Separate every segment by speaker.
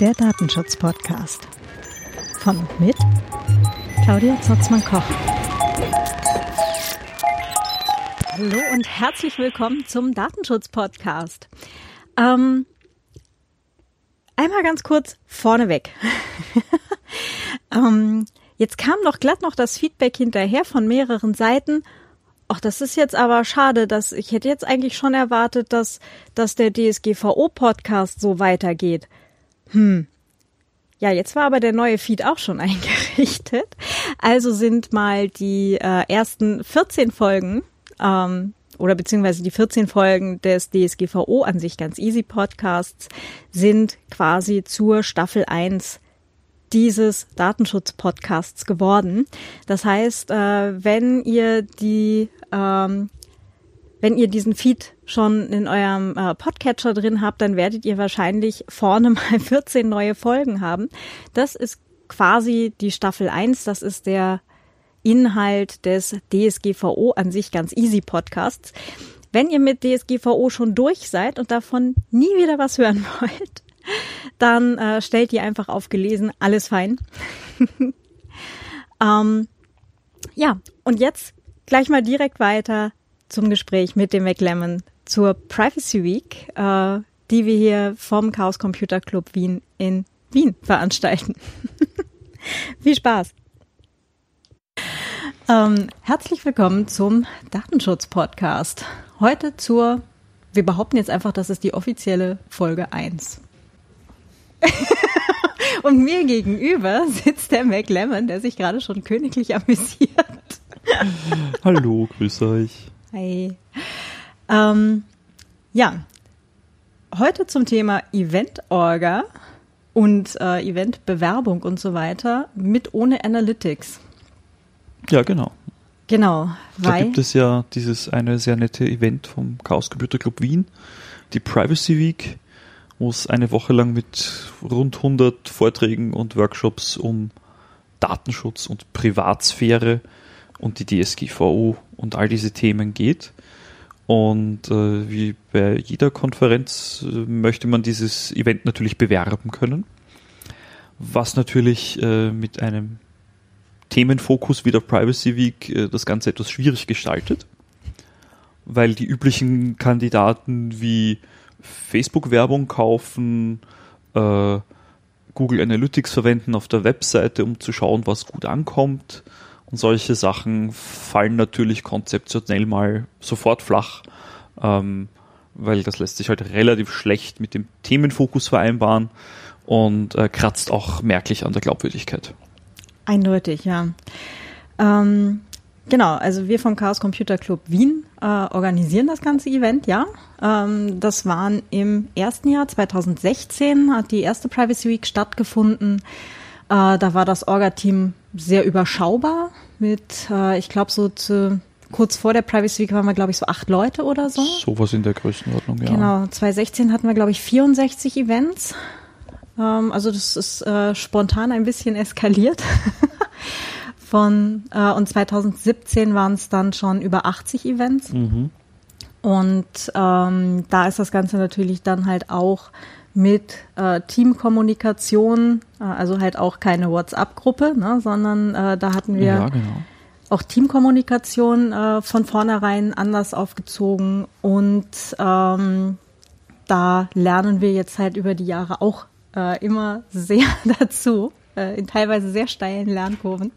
Speaker 1: Der Datenschutz-Podcast. Von und mit Claudia Zotzmann-Koch. Hallo und herzlich willkommen zum Datenschutz-Podcast. Ähm, einmal ganz kurz vorneweg. ähm, jetzt kam noch glatt noch das Feedback hinterher von mehreren Seiten. Ach, das ist jetzt aber schade, dass ich hätte jetzt eigentlich schon erwartet, dass, dass der DSGVO-Podcast so weitergeht. Hm. Ja, jetzt war aber der neue Feed auch schon eingerichtet. Also sind mal die äh, ersten 14 Folgen ähm, oder beziehungsweise die 14 Folgen des DSGVO an sich ganz easy Podcasts sind quasi zur Staffel 1 dieses Datenschutz-Podcasts geworden. Das heißt, äh, wenn ihr die ähm, wenn ihr diesen Feed schon in eurem äh, Podcatcher drin habt, dann werdet ihr wahrscheinlich vorne mal 14 neue Folgen haben. Das ist quasi die Staffel 1, das ist der Inhalt des DSGVO an sich ganz easy Podcasts. Wenn ihr mit DSGVO schon durch seid und davon nie wieder was hören wollt, dann äh, stellt ihr einfach auf gelesen, alles fein. ähm, ja, und jetzt gleich mal direkt weiter zum Gespräch mit dem McLemmon zur Privacy Week, äh, die wir hier vom Chaos Computer Club Wien in Wien veranstalten. Viel Spaß! Ähm, herzlich willkommen zum Datenschutz-Podcast. Heute zur, wir behaupten jetzt einfach, das ist die offizielle Folge 1. Und mir gegenüber sitzt der McLemmon, der sich gerade schon königlich amüsiert.
Speaker 2: Hallo, grüß euch.
Speaker 1: Hi. Ähm, ja, heute zum Thema Event-Orga und äh, Event-Bewerbung und so weiter mit ohne Analytics.
Speaker 2: Ja, genau.
Speaker 1: Genau.
Speaker 2: Da gibt es ja dieses eine sehr nette Event vom Chaos Computer Club Wien, die Privacy Week, wo es eine Woche lang mit rund 100 Vorträgen und Workshops um Datenschutz und Privatsphäre und die DSGVO und all diese Themen geht. Und äh, wie bei jeder Konferenz äh, möchte man dieses Event natürlich bewerben können, was natürlich äh, mit einem Themenfokus wie der Privacy Week äh, das Ganze etwas schwierig gestaltet, weil die üblichen Kandidaten wie Facebook-Werbung kaufen, äh, Google Analytics verwenden auf der Webseite, um zu schauen, was gut ankommt, und solche Sachen fallen natürlich konzeptionell mal sofort flach, ähm, weil das lässt sich halt relativ schlecht mit dem Themenfokus vereinbaren und äh, kratzt auch merklich an der Glaubwürdigkeit.
Speaker 1: Eindeutig, ja. Ähm, genau, also wir vom Chaos Computer Club Wien äh, organisieren das ganze Event, ja. Ähm, das waren im ersten Jahr 2016, hat die erste Privacy Week stattgefunden. Äh, da war das Orga-Team sehr überschaubar mit, äh, ich glaube, so zu, kurz vor der Privacy Week waren wir, glaube ich, so acht Leute oder so.
Speaker 2: Sowas in der Größenordnung, ja.
Speaker 1: Genau, 2016 hatten wir, glaube ich, 64 Events. Ähm, also das ist äh, spontan ein bisschen eskaliert. Von, äh, und 2017 waren es dann schon über 80 Events. Mhm. Und ähm, da ist das Ganze natürlich dann halt auch mit äh, Teamkommunikation, äh, also halt auch keine WhatsApp-Gruppe, ne, sondern äh, da hatten wir ja, genau. auch Teamkommunikation äh, von vornherein anders aufgezogen und ähm, da lernen wir jetzt halt über die Jahre auch äh, immer sehr dazu, äh, in teilweise sehr steilen Lernkurven.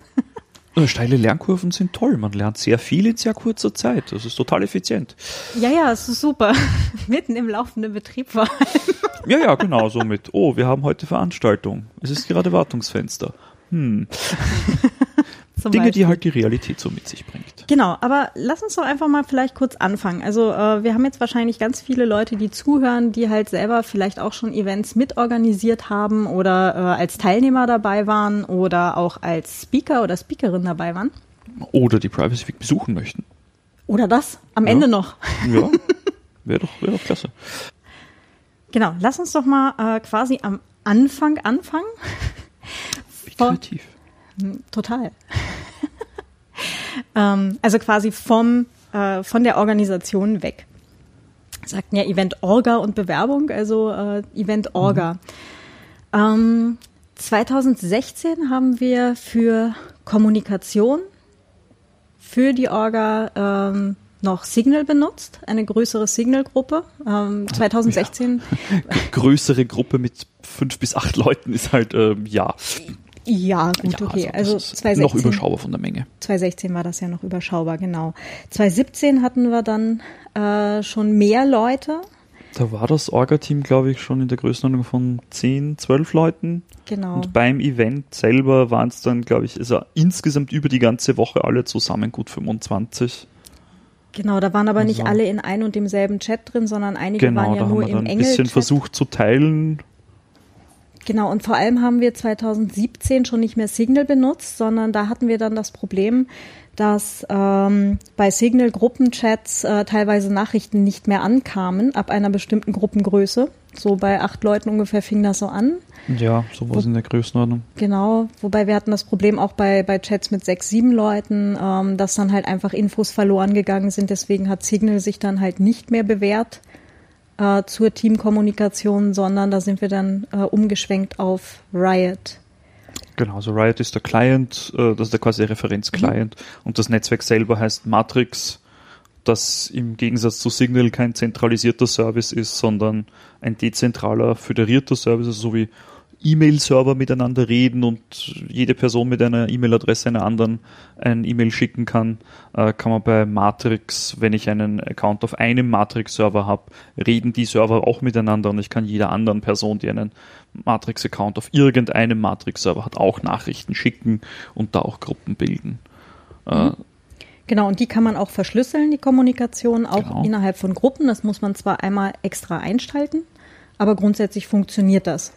Speaker 2: Äh, steile Lernkurven sind toll. Man lernt sehr viel in sehr kurzer Zeit. Das ist total effizient.
Speaker 1: Ja, ja, es ist super. Mitten im laufenden Betrieb vor allem.
Speaker 2: Ja, ja, genau, so mit. Oh, wir haben heute Veranstaltung. Es ist gerade Wartungsfenster. Hm. Dinge, Beispiel. die halt die Realität so mit sich bringt.
Speaker 1: Genau, aber lass uns doch einfach mal vielleicht kurz anfangen. Also äh, wir haben jetzt wahrscheinlich ganz viele Leute, die zuhören, die halt selber vielleicht auch schon Events mitorganisiert haben oder äh, als Teilnehmer dabei waren oder auch als Speaker oder Speakerin dabei waren.
Speaker 2: Oder die Privacy Week besuchen möchten.
Speaker 1: Oder das, am ja. Ende noch.
Speaker 2: Ja, wäre doch, wär doch klasse.
Speaker 1: Genau, lass uns doch mal äh, quasi am Anfang anfangen.
Speaker 2: Wie kreativ.
Speaker 1: Hm, total. ähm, also quasi vom, äh, von der Organisation weg. sagten ja Event Orga und Bewerbung, also äh, Event Orga. Mhm. Ähm, 2016 haben wir für Kommunikation für die Orga ähm, noch Signal benutzt, eine größere Signal-Gruppe. Ähm, 2016.
Speaker 2: Ja. größere Gruppe mit fünf bis acht Leuten ist halt, ähm, ja.
Speaker 1: Ja, gut, ja, okay. Also, also 2016,
Speaker 2: noch überschaubar von der Menge.
Speaker 1: 2016 war das ja noch überschaubar, genau. 2017 hatten wir dann äh, schon mehr Leute.
Speaker 2: Da war das Orga-Team, glaube ich, schon in der Größenordnung von 10, 12 Leuten.
Speaker 1: Genau.
Speaker 2: Und beim Event selber waren es dann, glaube ich, also insgesamt über die ganze Woche alle zusammen gut 25.
Speaker 1: Genau, da waren aber also. nicht alle in ein und demselben Chat drin, sondern einige
Speaker 2: genau,
Speaker 1: waren ja nur im Engel. Ein
Speaker 2: bisschen versucht zu teilen.
Speaker 1: Genau, und vor allem haben wir 2017 schon nicht mehr Signal benutzt, sondern da hatten wir dann das Problem, dass ähm, bei Signal-Gruppenchats äh, teilweise Nachrichten nicht mehr ankamen ab einer bestimmten Gruppengröße. So bei acht Leuten ungefähr fing das so an.
Speaker 2: Ja, sowas Wo, in der Größenordnung.
Speaker 1: Genau, wobei wir hatten das Problem auch bei, bei Chats mit sechs, sieben Leuten, ähm, dass dann halt einfach Infos verloren gegangen sind. Deswegen hat Signal sich dann halt nicht mehr bewährt äh, zur Teamkommunikation, sondern da sind wir dann äh, umgeschwenkt auf Riot.
Speaker 2: Genau, also Riot ist der Client, äh, das ist der quasi Referenz-Client mhm. und das Netzwerk selber heißt Matrix, das im Gegensatz zu Signal kein zentralisierter Service ist, sondern ein dezentraler, föderierter Service, also so wie E-Mail-Server miteinander reden und jede Person mit einer E-Mail-Adresse einer anderen ein E-Mail schicken kann, äh, kann man bei Matrix, wenn ich einen Account auf einem Matrix-Server habe, reden die Server auch miteinander und ich kann jeder anderen Person, die einen Matrix-Account auf irgendeinem Matrix-Server hat, auch Nachrichten schicken und da auch Gruppen bilden.
Speaker 1: Äh, mhm. Genau, und die kann man auch verschlüsseln, die Kommunikation, auch genau. innerhalb von Gruppen. Das muss man zwar einmal extra einschalten, aber grundsätzlich funktioniert das.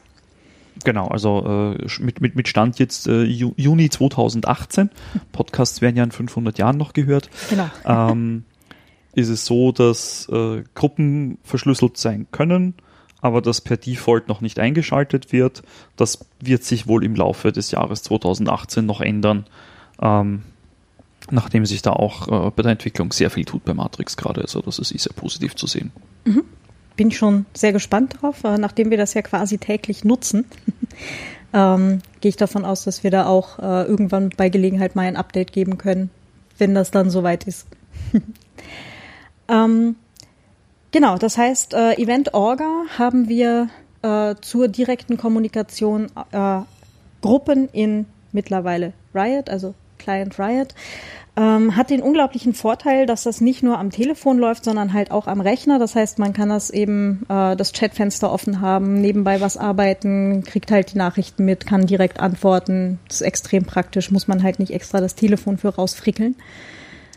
Speaker 2: Genau, also äh, mit, mit, mit Stand jetzt äh, Juni 2018, Podcasts werden ja in 500 Jahren noch gehört,
Speaker 1: genau.
Speaker 2: ähm, ist es so, dass äh, Gruppen verschlüsselt sein können, aber das per Default noch nicht eingeschaltet wird. Das wird sich wohl im Laufe des Jahres 2018 noch ändern, ähm, nachdem sich da auch äh, bei der Entwicklung sehr viel tut bei Matrix gerade. Also das ist sehr positiv zu sehen.
Speaker 1: Mhm bin schon sehr gespannt drauf, äh, nachdem wir das ja quasi täglich nutzen. Ähm, Gehe ich davon aus, dass wir da auch äh, irgendwann bei Gelegenheit mal ein Update geben können, wenn das dann soweit ist. ähm, genau, das heißt, äh, Event Orga haben wir äh, zur direkten Kommunikation äh, Gruppen in mittlerweile Riot, also Client Riot, ähm, hat den unglaublichen Vorteil, dass das nicht nur am Telefon läuft, sondern halt auch am Rechner. Das heißt, man kann das eben äh, das Chatfenster offen haben, nebenbei was arbeiten, kriegt halt die Nachrichten mit, kann direkt antworten. Das ist extrem praktisch, muss man halt nicht extra das Telefon für rausfrickeln.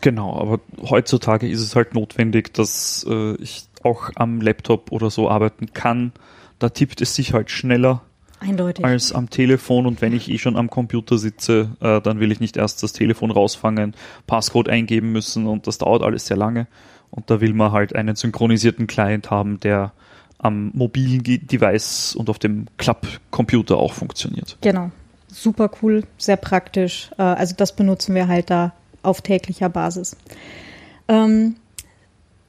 Speaker 2: Genau, aber heutzutage ist es halt notwendig, dass äh, ich auch am Laptop oder so arbeiten kann. Da tippt es sich halt schneller
Speaker 1: Eindeutig.
Speaker 2: als am Telefon und wenn ich eh schon am Computer sitze, äh, dann will ich nicht erst das Telefon rausfangen, Passcode eingeben müssen und das dauert alles sehr lange. Und da will man halt einen synchronisierten Client haben, der am mobilen Device und auf dem Klappcomputer auch funktioniert.
Speaker 1: Genau. Super cool, sehr praktisch. Äh, also das benutzen wir halt da auf täglicher Basis. Ähm,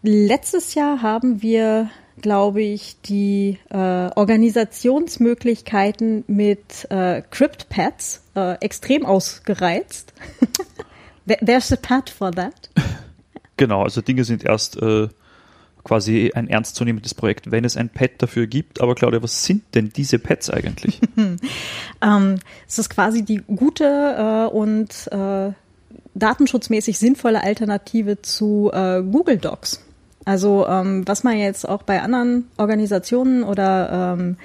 Speaker 1: letztes Jahr haben wir glaube ich, die äh, Organisationsmöglichkeiten mit äh, CryptPads äh, extrem ausgereizt. There's a pad for that.
Speaker 2: Genau, also Dinge sind erst äh, quasi ein ernstzunehmendes Projekt, wenn es ein Pad dafür gibt. Aber Claudia, was sind denn diese Pads eigentlich?
Speaker 1: ähm, es ist quasi die gute äh, und äh, datenschutzmäßig sinnvolle Alternative zu äh, Google Docs. Also ähm, was man jetzt auch bei anderen Organisationen oder ähm,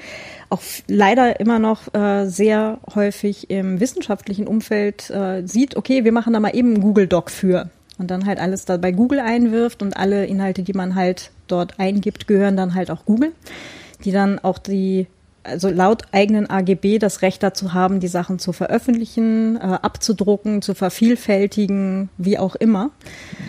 Speaker 1: auch leider immer noch äh, sehr häufig im wissenschaftlichen Umfeld äh, sieht, okay, wir machen da mal eben einen Google Doc für. Und dann halt alles da bei Google einwirft und alle Inhalte, die man halt dort eingibt, gehören dann halt auch Google, die dann auch die also laut eigenen AGB das Recht dazu haben, die Sachen zu veröffentlichen, äh, abzudrucken, zu vervielfältigen, wie auch immer.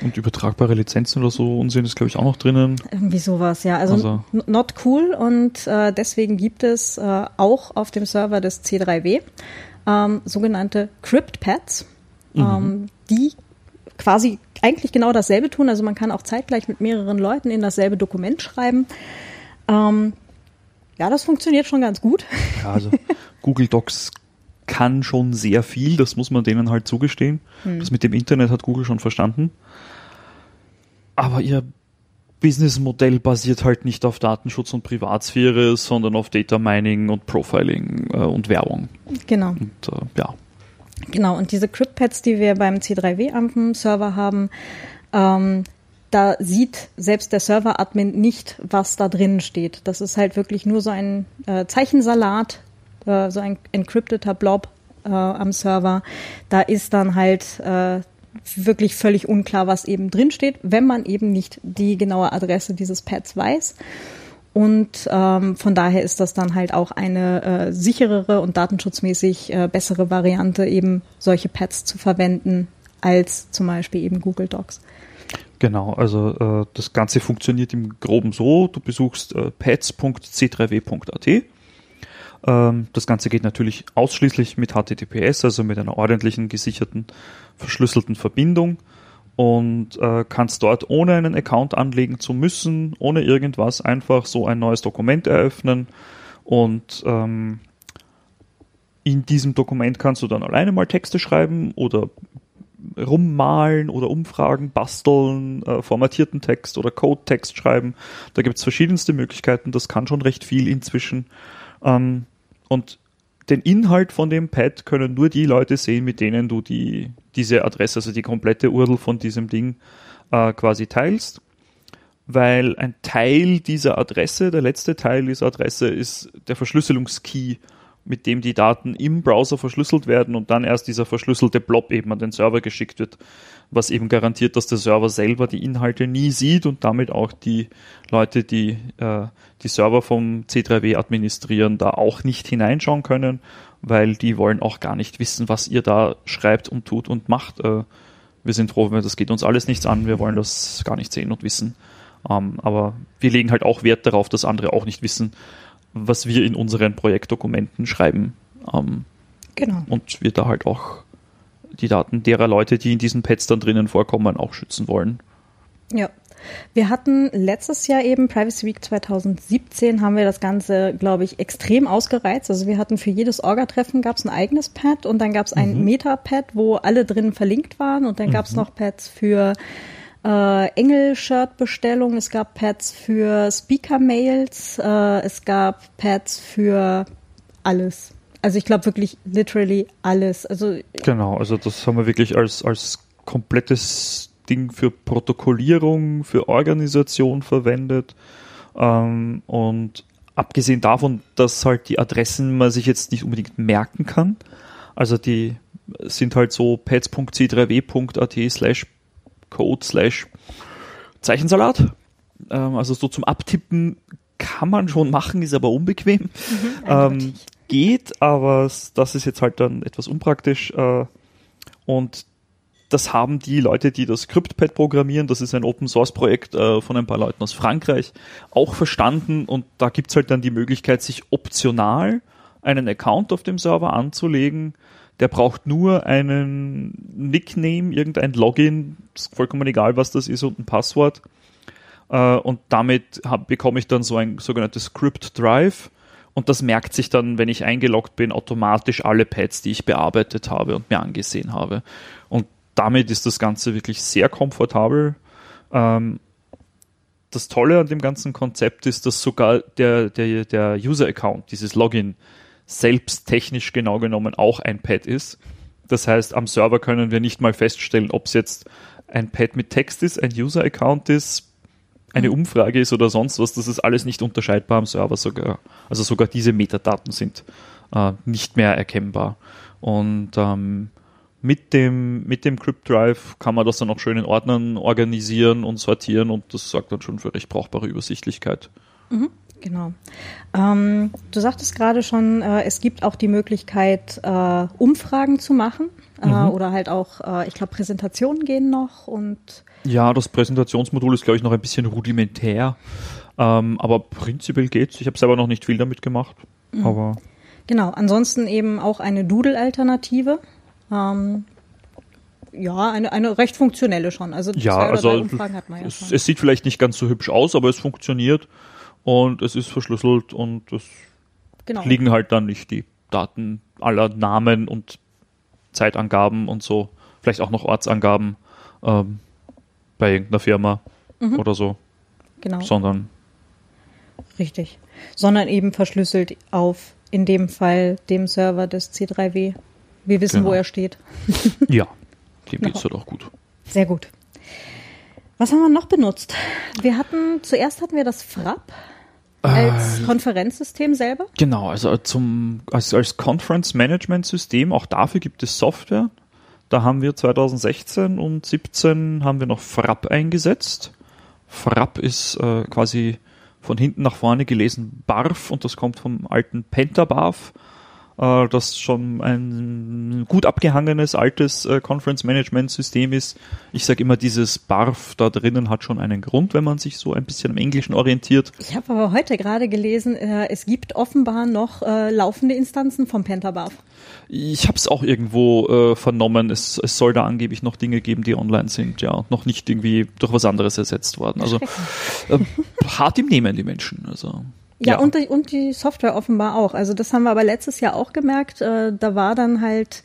Speaker 2: Und übertragbare Lizenzen oder so Unsinn ist, glaube ich, auch noch drinnen.
Speaker 1: Irgendwie sowas, ja. Also, also. not cool und äh, deswegen gibt es äh, auch auf dem Server des C3W ähm, sogenannte CryptPads, mhm. ähm, die quasi eigentlich genau dasselbe tun. Also man kann auch zeitgleich mit mehreren Leuten in dasselbe Dokument schreiben. Ähm, ja, das funktioniert schon ganz gut.
Speaker 2: Ja, also Google Docs kann schon sehr viel, das muss man denen halt zugestehen. Hm. Das mit dem Internet hat Google schon verstanden. Aber ihr Businessmodell basiert halt nicht auf Datenschutz und Privatsphäre, sondern auf Data Mining und Profiling äh, und Werbung.
Speaker 1: Genau.
Speaker 2: Und äh, ja.
Speaker 1: Genau, und diese CryptPads, die wir beim C3W am Server haben, ähm, da sieht selbst der Server-Admin nicht, was da drinnen steht. Das ist halt wirklich nur so ein äh, Zeichensalat, äh, so ein encrypteter Blob äh, am Server. Da ist dann halt äh, wirklich völlig unklar, was eben drin steht, wenn man eben nicht die genaue Adresse dieses Pads weiß. Und ähm, von daher ist das dann halt auch eine äh, sicherere und datenschutzmäßig äh, bessere Variante, eben solche Pads zu verwenden, als zum Beispiel eben Google Docs.
Speaker 2: Genau, also äh, das Ganze funktioniert im Groben so, du besuchst äh, pads.c3w.at. Ähm, das Ganze geht natürlich ausschließlich mit HTTPS, also mit einer ordentlichen, gesicherten, verschlüsselten Verbindung und äh, kannst dort ohne einen Account anlegen zu müssen, ohne irgendwas, einfach so ein neues Dokument eröffnen und ähm, in diesem Dokument kannst du dann alleine mal Texte schreiben oder rummalen oder umfragen, basteln, äh, formatierten Text oder Code-Text schreiben. Da gibt es verschiedenste Möglichkeiten, das kann schon recht viel inzwischen. Ähm, und den Inhalt von dem Pad können nur die Leute sehen, mit denen du die, diese Adresse, also die komplette URL von diesem Ding äh, quasi teilst. Weil ein Teil dieser Adresse, der letzte Teil dieser Adresse ist der Verschlüsselungskey, mit dem die Daten im Browser verschlüsselt werden und dann erst dieser verschlüsselte Blob eben an den Server geschickt wird, was eben garantiert, dass der Server selber die Inhalte nie sieht und damit auch die Leute, die äh, die Server vom C3W administrieren, da auch nicht hineinschauen können, weil die wollen auch gar nicht wissen, was ihr da schreibt und tut und macht. Äh, wir sind froh, das geht uns alles nichts an, wir wollen das gar nicht sehen und wissen. Ähm, aber wir legen halt auch Wert darauf, dass andere auch nicht wissen, was wir in unseren Projektdokumenten schreiben. Ähm,
Speaker 1: genau.
Speaker 2: Und wir da halt auch die Daten derer Leute, die in diesen Pads dann drinnen vorkommen, auch schützen wollen.
Speaker 1: Ja. Wir hatten letztes Jahr eben Privacy Week 2017 haben wir das Ganze, glaube ich, extrem ausgereizt. Also wir hatten für jedes Orga-Treffen gab es ein eigenes Pad und dann gab es ein mhm. Meta-Pad, wo alle drin verlinkt waren und dann mhm. gab es noch Pads für äh, Engel-Shirt-Bestellung, es gab Pads für Speaker-Mails, äh, es gab Pads für alles. Also ich glaube wirklich literally alles. Also
Speaker 2: genau, also das haben wir wirklich als als komplettes Ding für Protokollierung, für Organisation verwendet ähm, und abgesehen davon, dass halt die Adressen man sich jetzt nicht unbedingt merken kann. Also die sind halt so pads.c3w.at slash code slash Zeichensalat. Ähm, also so zum Abtippen kann man schon machen, ist aber unbequem. Mhm, ähm, geht, aber das ist jetzt halt dann etwas unpraktisch. Äh, und das haben die Leute, die das CryptPad programmieren, das ist ein Open Source Projekt äh, von ein paar Leuten aus Frankreich, auch verstanden und da gibt's halt dann die Möglichkeit, sich optional einen Account auf dem Server anzulegen. Der braucht nur einen Nickname, irgendein Login, ist vollkommen egal, was das ist, und ein Passwort. Äh, und damit bekomme ich dann so ein sogenanntes Script Drive. Und das merkt sich dann, wenn ich eingeloggt bin, automatisch alle Pads, die ich bearbeitet habe und mir angesehen habe. Und damit ist das Ganze wirklich sehr komfortabel. Ähm, das Tolle an dem ganzen Konzept ist, dass sogar der, der, der User-Account, dieses Login, selbst technisch genau genommen auch ein Pad ist. Das heißt, am Server können wir nicht mal feststellen, ob es jetzt ein Pad mit Text ist, ein User-Account ist, eine mhm. Umfrage ist oder sonst was. Das ist alles nicht unterscheidbar am Server sogar. Also sogar diese Metadaten sind äh, nicht mehr erkennbar. Und ähm, mit dem, mit dem Crypt Drive kann man das dann auch schön in Ordnern organisieren und sortieren und das sorgt dann schon für recht brauchbare Übersichtlichkeit.
Speaker 1: Mhm. Genau. Ähm, du sagtest gerade schon, äh, es gibt auch die Möglichkeit, äh, Umfragen zu machen äh, mhm. oder halt auch, äh, ich glaube, Präsentationen gehen noch und
Speaker 2: ja, das Präsentationsmodul ist, glaube ich, noch ein bisschen rudimentär, ähm, aber prinzipiell geht's. Ich habe selber noch nicht viel damit gemacht, mhm. aber
Speaker 1: genau. Ansonsten eben auch eine Doodle-Alternative. Ähm, ja, eine, eine recht funktionelle schon. Also
Speaker 2: ja, also
Speaker 1: drei Umfragen hat man ja
Speaker 2: es,
Speaker 1: schon.
Speaker 2: es sieht vielleicht nicht ganz so hübsch aus, aber es funktioniert und es ist verschlüsselt und es
Speaker 1: genau.
Speaker 2: liegen halt dann nicht die Daten aller Namen und Zeitangaben und so, vielleicht auch noch Ortsangaben ähm, bei irgendeiner Firma
Speaker 1: Mhm.
Speaker 2: oder so,
Speaker 1: genau.
Speaker 2: sondern
Speaker 1: Richtig. Sondern eben verschlüsselt auf, in dem Fall, dem Server des C3W. Wir wissen,
Speaker 2: Genau.
Speaker 1: wo er steht.
Speaker 2: ja, dem
Speaker 1: Ja.
Speaker 2: geht's halt auch gut.
Speaker 1: Sehr gut. Was haben wir noch benutzt? Wir hatten, zuerst hatten wir das Frapp als Konferenzsystem selber.
Speaker 2: Genau, also zum, als, als Conference Management System, auch dafür gibt es Software. Da haben wir 2016 und 17 haben wir noch Frapp eingesetzt. Frapp ist äh, quasi von hinten nach vorne gelesen Barf und das kommt vom alten Pentabarf, äh, das schon ein gut abgehangenes altes äh, Conference Management System ist. Ich sage immer, dieses Barf da drinnen hat schon einen Grund, wenn man sich so ein bisschen im Englischen orientiert.
Speaker 1: Ich habe aber heute gerade gelesen, äh, es gibt offenbar noch äh, laufende Instanzen vom Pentabarf.
Speaker 2: Ich habe es auch irgendwo äh, vernommen. Es, es soll da angeblich noch Dinge geben, die online sind, ja, und noch nicht irgendwie durch was anderes ersetzt worden. Also äh, hart im Nehmen die Menschen. Also
Speaker 1: Ja, Und, die, und die Software offenbar auch. Also das haben wir aber letztes Jahr auch gemerkt. Äh, da war dann halt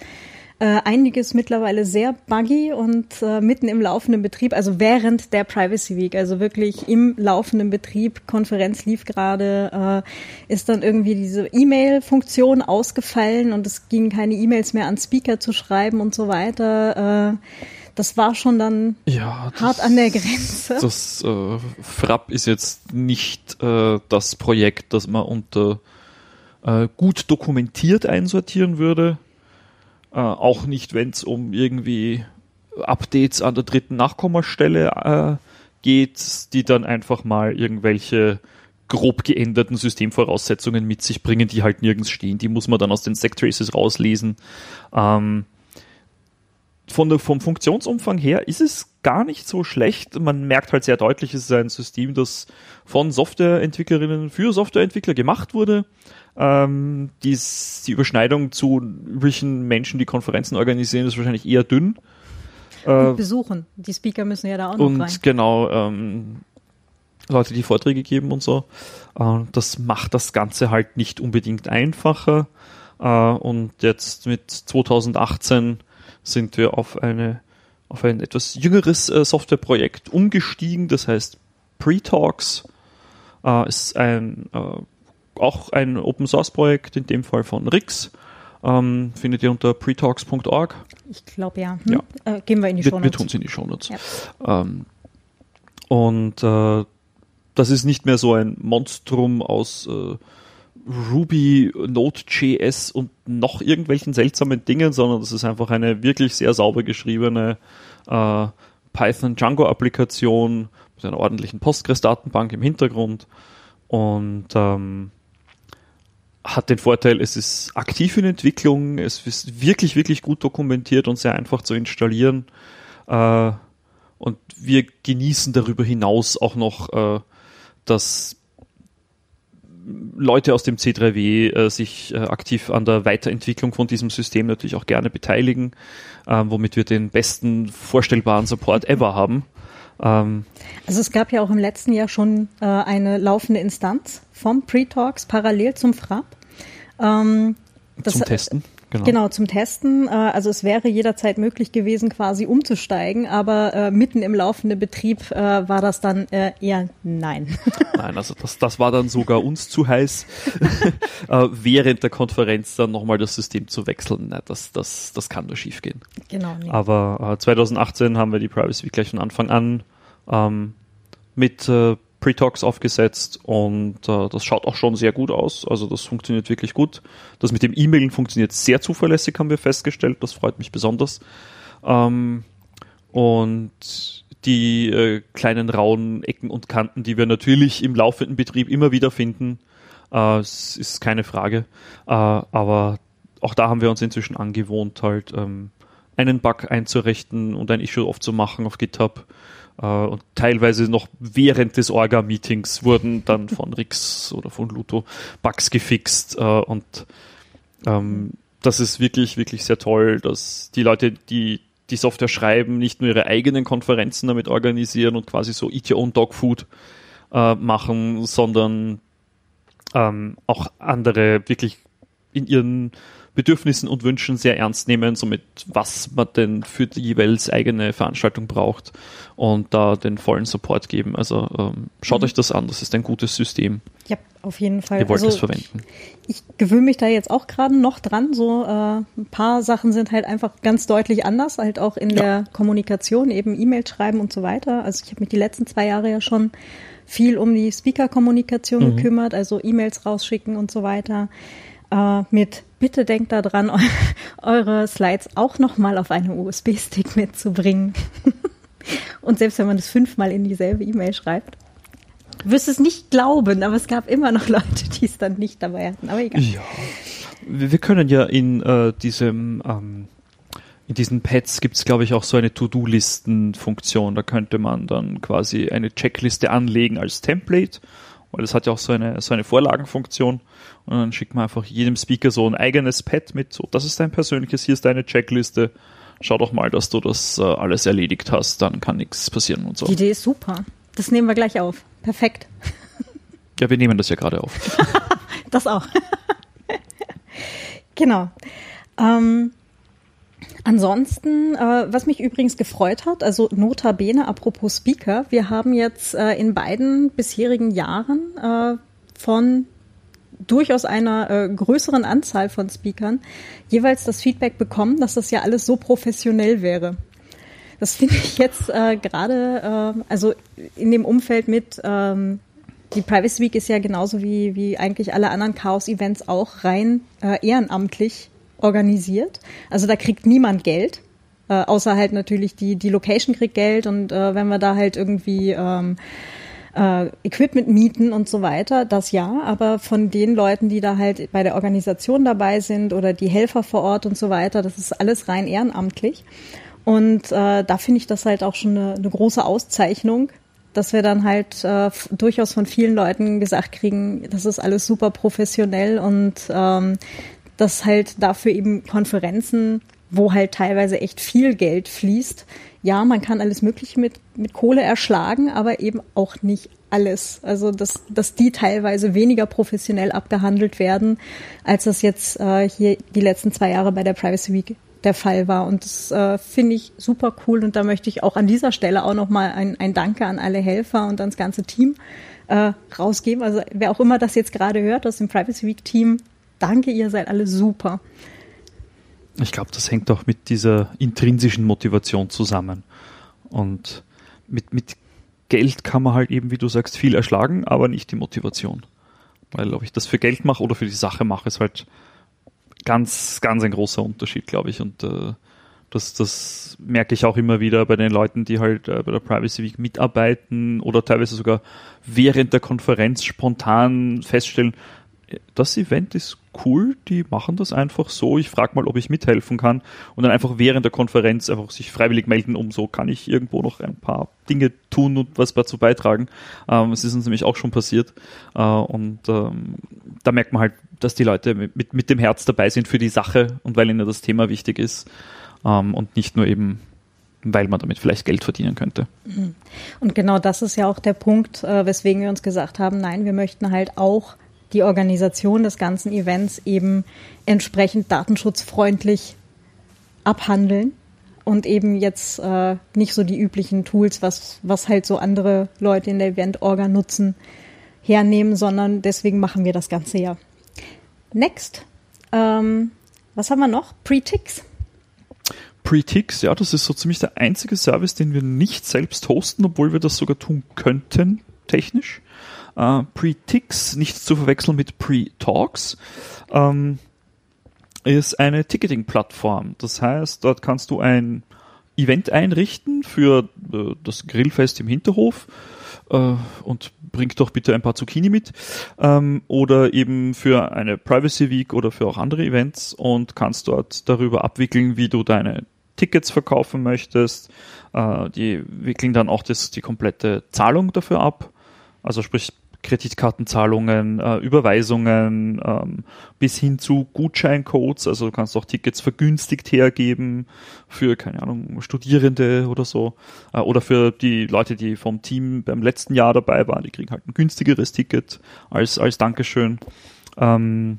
Speaker 1: äh, einiges mittlerweile sehr buggy und äh, mitten im laufenden Betrieb, also während der Privacy Week, also wirklich im laufenden Betrieb, Konferenz lief gerade, äh, ist dann irgendwie diese E-Mail-Funktion ausgefallen und es ging keine E-Mails mehr an Speaker zu schreiben und so weiter. Äh, das war schon dann
Speaker 2: ja,
Speaker 1: hart an der Grenze.
Speaker 2: Das äh, Frapp ist jetzt nicht äh, das Projekt, das man unter äh, gut dokumentiert einsortieren würde. Äh, auch nicht, wenn es um irgendwie Updates an der dritten Nachkommastelle äh, geht, die dann einfach mal irgendwelche grob geänderten Systemvoraussetzungen mit sich bringen, die halt nirgends stehen. Die muss man dann aus den Stack Traces rauslesen. Ähm, von der, vom Funktionsumfang her ist es gar nicht so schlecht. Man merkt halt sehr deutlich, es ist ein System, das von Softwareentwicklerinnen für Softwareentwickler gemacht wurde. Ähm, die, die Überschneidung zu üblichen Menschen, die Konferenzen organisieren, ist wahrscheinlich eher dünn.
Speaker 1: Und besuchen. Die Speaker müssen ja da auch noch
Speaker 2: Und
Speaker 1: rein.
Speaker 2: genau, ähm, Leute, die Vorträge geben und so. Äh, das macht das Ganze halt nicht unbedingt einfacher. Äh, und jetzt mit 2018 sind wir auf eine auf ein etwas jüngeres äh, Softwareprojekt umgestiegen. Das heißt Pre-Talks äh, ist ein äh, auch ein Open Source Projekt, in dem Fall von Rix. Ähm, findet ihr unter pretalks.org.
Speaker 1: Ich glaube ja. Hm?
Speaker 2: Ja.
Speaker 1: Äh, gehen wir in die
Speaker 2: Wir,
Speaker 1: Show
Speaker 2: wir tun es in die Shownotes.
Speaker 1: Ja.
Speaker 2: Ähm, und äh, das ist nicht mehr so ein Monstrum aus äh, Ruby, Node.js und noch irgendwelchen seltsamen Dingen, sondern das ist einfach eine wirklich sehr sauber geschriebene äh, Python Django Applikation mit einer ordentlichen Postgres-Datenbank im Hintergrund und ähm, hat den Vorteil, es ist aktiv in Entwicklung, es ist wirklich, wirklich gut dokumentiert und sehr einfach zu installieren. Äh, und wir genießen darüber hinaus auch noch, äh, dass Leute aus dem C3W äh, sich äh, aktiv an der Weiterentwicklung von diesem System natürlich auch gerne beteiligen, äh, womit wir den besten vorstellbaren Support ever haben. Ähm,
Speaker 1: Also es gab ja auch im letzten Jahr schon äh, eine laufende Instanz vom Pre-Talks parallel zum FRAP. Ähm,
Speaker 2: zum Testen. Genau.
Speaker 1: Genau, zum Testen. Äh, Also es wäre jederzeit möglich gewesen, quasi umzusteigen, aber äh, mitten im laufenden Betrieb äh, war das dann eher nein.
Speaker 2: Nein, also das, das war dann sogar uns zu heiß, äh, während der Konferenz dann nochmal das System zu wechseln. Das, das, das kann nur schief gehen.
Speaker 1: genau, nee.
Speaker 2: Aber äh, 2018 haben wir die Privacy Week gleich von Anfang an ähm, mit äh, Pre-Talks aufgesetzt und äh, das schaut auch schon sehr gut aus. Also das funktioniert wirklich gut. Das mit dem E-Mailen funktioniert sehr zuverlässig, haben wir festgestellt. Das freut mich besonders. Ähm, und die äh, kleinen rauen Ecken und Kanten, die wir natürlich im laufenden Betrieb immer wieder finden, äh, ist keine Frage. Äh, aber auch da haben wir uns inzwischen angewohnt, halt ähm, einen Bug einzurichten und ein Issue aufzumachen auf GitHub. Äh, und teilweise noch während des Orga-Meetings wurden dann von Rix oder von Luto Bugs gefixt. Äh, und ähm, das ist wirklich, wirklich sehr toll, dass die Leute, die die Software schreiben, nicht nur ihre eigenen Konferenzen damit organisieren und quasi so Eat Your Own Dog Food äh, machen, sondern ähm, auch andere wirklich in ihren Bedürfnissen und Wünschen sehr ernst nehmen, somit was man denn für die jeweils eigene Veranstaltung braucht und da den vollen Support geben. Also ähm, schaut mhm. euch das an, das ist ein gutes System.
Speaker 1: Ja, auf jeden Fall.
Speaker 2: Ihr wollt also, es verwenden.
Speaker 1: Ich gewöhne mich da jetzt auch gerade noch dran. So äh, ein paar Sachen sind halt einfach ganz deutlich anders, halt auch in ja. der Kommunikation, eben E-Mail schreiben und so weiter. Also ich habe mich die letzten zwei Jahre ja schon viel um die Speaker-Kommunikation mhm. gekümmert, also E-Mails rausschicken und so weiter. Äh, mit bitte denkt daran, eure Slides auch nochmal auf einen USB-Stick mitzubringen. und selbst wenn man das fünfmal in dieselbe E-Mail schreibt. Du wirst es nicht glauben, aber es gab immer noch Leute, die es dann nicht dabei hatten. Aber egal.
Speaker 2: Ja. Wir können ja in äh, diesem ähm, in diesen Pads gibt es, glaube ich, auch so eine To-Do-Listen-Funktion. Da könnte man dann quasi eine Checkliste anlegen als Template, weil das hat ja auch so eine, so eine Vorlagenfunktion. Und dann schickt man einfach jedem Speaker so ein eigenes Pad mit. So, das ist dein persönliches, hier ist deine Checkliste. Schau doch mal, dass du das äh, alles erledigt hast, dann kann nichts passieren und so.
Speaker 1: Die Idee ist super. Das nehmen wir gleich auf. Perfekt.
Speaker 2: Ja, wir nehmen das ja gerade auf.
Speaker 1: das auch. genau. Ähm, Ansonsten, äh, was mich übrigens gefreut hat, also nota bene, apropos Speaker, wir haben jetzt äh, in beiden bisherigen Jahren äh, von durchaus einer äh, größeren Anzahl von Speakern jeweils das Feedback bekommen, dass das ja alles so professionell wäre. Das finde ich jetzt äh, gerade, äh, also in dem Umfeld mit, ähm, die Privacy Week ist ja genauso wie, wie eigentlich alle anderen Chaos-Events auch rein äh, ehrenamtlich organisiert. Also da kriegt niemand Geld. Äh, außer halt natürlich die, die Location kriegt Geld und äh, wenn wir da halt irgendwie ähm, äh, Equipment mieten und so weiter, das ja, aber von den Leuten, die da halt bei der Organisation dabei sind oder die Helfer vor Ort und so weiter, das ist alles rein ehrenamtlich. Und äh, da finde ich das halt auch schon eine, eine große Auszeichnung, dass wir dann halt äh, durchaus von vielen Leuten gesagt kriegen, das ist alles super professionell und ähm, dass halt dafür eben Konferenzen, wo halt teilweise echt viel Geld fließt, ja, man kann alles Mögliche mit, mit Kohle erschlagen, aber eben auch nicht alles. Also dass, dass die teilweise weniger professionell abgehandelt werden, als das jetzt äh, hier die letzten zwei Jahre bei der Privacy Week der Fall war. Und das äh, finde ich super cool. Und da möchte ich auch an dieser Stelle auch nochmal ein, ein Danke an alle Helfer und ans ganze Team äh, rausgeben. Also wer auch immer das jetzt gerade hört aus dem Privacy Week Team, danke, ihr seid alle super.
Speaker 2: Ich glaube, das hängt auch mit dieser intrinsischen Motivation zusammen. Und mit, mit Geld kann man halt eben, wie du sagst, viel erschlagen, aber nicht die Motivation. Weil ob ich das für Geld mache oder für die Sache mache, ist halt ganz, ganz ein großer Unterschied, glaube ich. Und äh, das, das merke ich auch immer wieder bei den Leuten, die halt äh, bei der Privacy Week mitarbeiten oder teilweise sogar während der Konferenz spontan feststellen, das Event ist cool, die machen das einfach so. Ich frage mal, ob ich mithelfen kann und dann einfach während der Konferenz einfach sich freiwillig melden, um so kann ich irgendwo noch ein paar Dinge tun und was dazu beitragen. Ähm, es ist uns nämlich auch schon passiert äh, und ähm, da merkt man halt, dass die Leute mit, mit dem Herz dabei sind für die Sache und weil ihnen das Thema wichtig ist ähm, und nicht nur eben weil man damit vielleicht Geld verdienen könnte.
Speaker 1: Mhm. Und genau das ist ja auch der Punkt, äh, weswegen wir uns gesagt haben, nein, wir möchten halt auch die Organisation des ganzen Events eben entsprechend datenschutzfreundlich abhandeln und eben jetzt äh, nicht so die üblichen Tools, was, was halt so andere Leute in der Event-Orga nutzen, hernehmen, sondern deswegen machen wir das Ganze ja. Next. Ähm, was haben wir noch? Pre-Ticks.
Speaker 2: Pre-Ticks, ja, das ist so ziemlich der einzige Service, den wir nicht selbst hosten, obwohl wir das sogar tun könnten, technisch. Äh, Pre-Ticks, nicht zu verwechseln mit Pre-Talks, ähm, ist eine Ticketing-Plattform. Das heißt, dort kannst du ein Event einrichten für äh, das Grillfest im Hinterhof äh, und bring doch bitte ein paar Zucchini mit ähm, oder eben für eine Privacy Week oder für auch andere Events und kannst dort darüber abwickeln, wie du deine Tickets verkaufen möchtest. Äh, die wickeln dann auch das, die komplette Zahlung dafür ab. Also sprich, Kreditkartenzahlungen, äh, Überweisungen, ähm, bis hin zu Gutscheincodes. Also du kannst auch Tickets vergünstigt hergeben für, keine Ahnung, Studierende oder so. Äh, oder für die Leute, die vom Team beim letzten Jahr dabei waren, die kriegen halt ein günstigeres Ticket als, als Dankeschön. Ähm,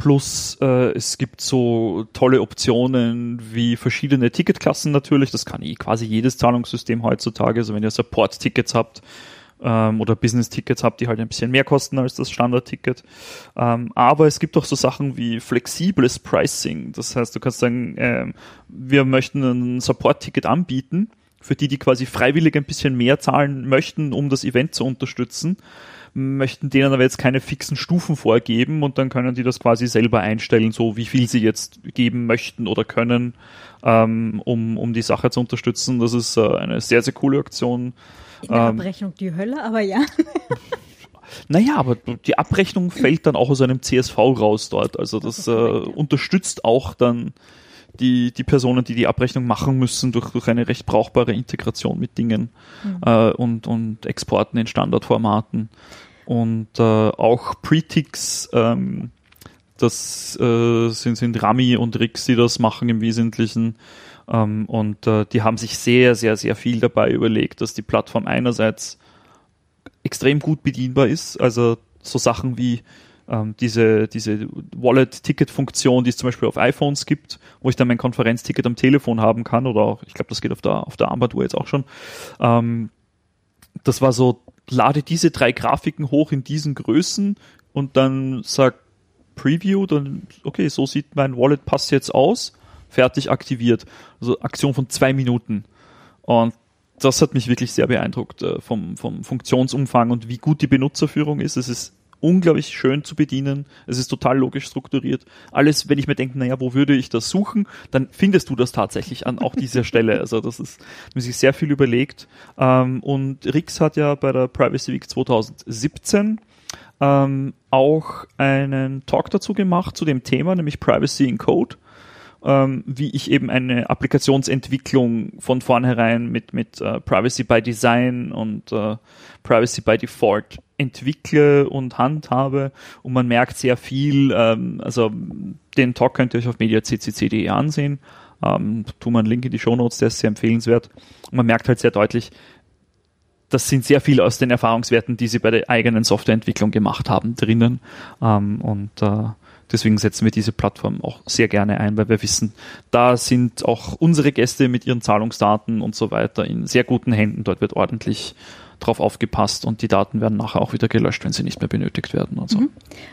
Speaker 2: Plus äh, es gibt so tolle Optionen wie verschiedene Ticketklassen natürlich. Das kann eh quasi jedes Zahlungssystem heutzutage. Also wenn ihr Support-Tickets habt ähm, oder Business-Tickets habt, die halt ein bisschen mehr kosten als das Standard-Ticket. Ähm, aber es gibt auch so Sachen wie flexibles Pricing. Das heißt, du kannst sagen, äh, wir möchten ein Support-Ticket anbieten für die, die quasi freiwillig ein bisschen mehr zahlen möchten, um das Event zu unterstützen möchten denen aber jetzt keine fixen Stufen vorgeben und dann können die das quasi selber einstellen, so wie viel sie jetzt geben möchten oder können, ähm, um, um die Sache zu unterstützen. Das ist äh, eine sehr, sehr coole Aktion.
Speaker 1: In der ähm, Abrechnung die Hölle, aber ja.
Speaker 2: Naja, aber die Abrechnung fällt dann auch aus einem CSV raus dort. Also das, das äh, unterstützt auch dann die, die Personen, die die Abrechnung machen müssen, durch, durch eine recht brauchbare Integration mit Dingen mhm. äh, und, und Exporten in Standardformaten. Und äh, auch Pretix, ähm, das äh, sind, sind Rami und Rix, die das machen im Wesentlichen. Ähm, und äh, die haben sich sehr, sehr, sehr viel dabei überlegt, dass die Plattform einerseits extrem gut bedienbar ist, also so Sachen wie ähm, diese, diese Wallet-Ticket-Funktion, die es zum Beispiel auf iPhones gibt, wo ich dann mein Konferenzticket am Telefon haben kann oder auch, ich glaube, das geht auf der, auf der Armbanduhr jetzt auch schon. Ähm, das war so, lade diese drei Grafiken hoch in diesen Größen und dann sag Preview, dann, okay, so sieht mein Wallet-Pass jetzt aus, fertig aktiviert. Also Aktion von zwei Minuten. Und das hat mich wirklich sehr beeindruckt äh, vom, vom Funktionsumfang und wie gut die Benutzerführung ist. Es ist unglaublich schön zu bedienen. Es ist total logisch strukturiert. Alles, wenn ich mir denke, naja, wo würde ich das suchen, dann findest du das tatsächlich an auch dieser Stelle. Also das ist, mir sich sehr viel überlegt. Ähm, und Rix hat ja bei der Privacy Week 2017 ähm, auch einen Talk dazu gemacht zu dem Thema, nämlich Privacy in Code ähm, wie ich eben eine Applikationsentwicklung von vornherein mit, mit uh, Privacy by Design und uh, Privacy by Default entwickle und handhabe. Und man merkt sehr viel, ähm, also den Talk könnt ihr euch auf mediaccc.de ansehen, ähm, tun wir einen Link in die Show Notes, der ist sehr empfehlenswert. Und man merkt halt sehr deutlich, das sind sehr viel aus den Erfahrungswerten, die sie bei der eigenen Softwareentwicklung gemacht haben, drinnen. Ähm, und äh, Deswegen setzen wir diese Plattform auch sehr gerne ein, weil wir wissen, da sind auch unsere Gäste mit ihren Zahlungsdaten und so weiter in sehr guten Händen. Dort wird ordentlich drauf aufgepasst und die Daten werden nachher auch wieder gelöscht, wenn sie nicht mehr benötigt werden und so. Mhm.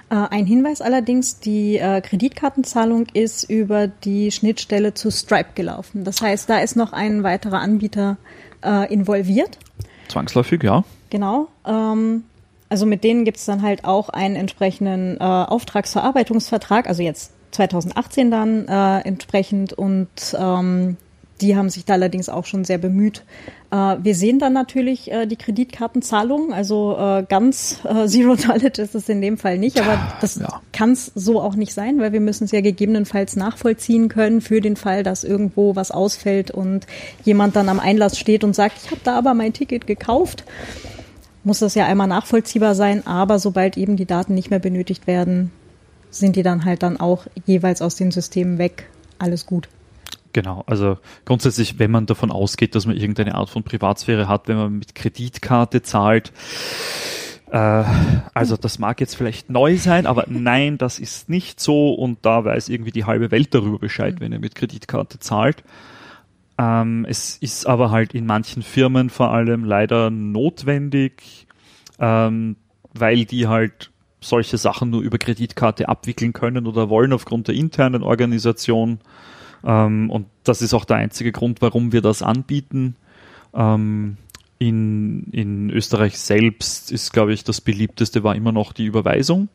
Speaker 1: Äh, ein Hinweis allerdings, die äh, Kreditkartenzahlung ist über die Schnittstelle zu Stripe gelaufen. Das heißt, da ist noch ein weiterer Anbieter äh, involviert.
Speaker 2: Zwangsläufig, ja.
Speaker 1: Genau. Ähm, also mit denen gibt es dann halt auch einen entsprechenden äh, Auftragsverarbeitungsvertrag, also jetzt 2018 dann äh, entsprechend und ähm, die haben sich da allerdings auch schon sehr bemüht. Äh, wir sehen dann natürlich äh, die Kreditkartenzahlung, also äh, ganz äh, Zero Knowledge ist es in dem Fall nicht, aber das ja. kann es so auch nicht sein, weil wir müssen es ja gegebenenfalls nachvollziehen können für den Fall, dass irgendwo was ausfällt und jemand dann am Einlass steht und sagt, ich habe da aber mein Ticket gekauft muss das ja einmal nachvollziehbar sein, aber sobald eben die Daten nicht mehr benötigt werden, sind die dann halt dann auch jeweils aus den Systemen weg. Alles gut.
Speaker 2: Genau, also grundsätzlich, wenn man davon ausgeht, dass man irgendeine Art von Privatsphäre hat, wenn man mit Kreditkarte zahlt, äh, also das mag jetzt vielleicht neu sein, aber nein, das ist nicht so und da weiß irgendwie die halbe Welt darüber Bescheid, mhm. wenn ihr mit Kreditkarte zahlt. Ähm, es ist aber halt in manchen Firmen vor allem leider notwendig, ähm, weil die halt solche Sachen nur über Kreditkarte abwickeln können oder wollen aufgrund der internen Organisation. Ähm, und das ist auch der einzige Grund, warum wir das anbieten. Ähm, in, in Österreich selbst ist, glaube ich, das beliebteste war immer noch die Überweisung.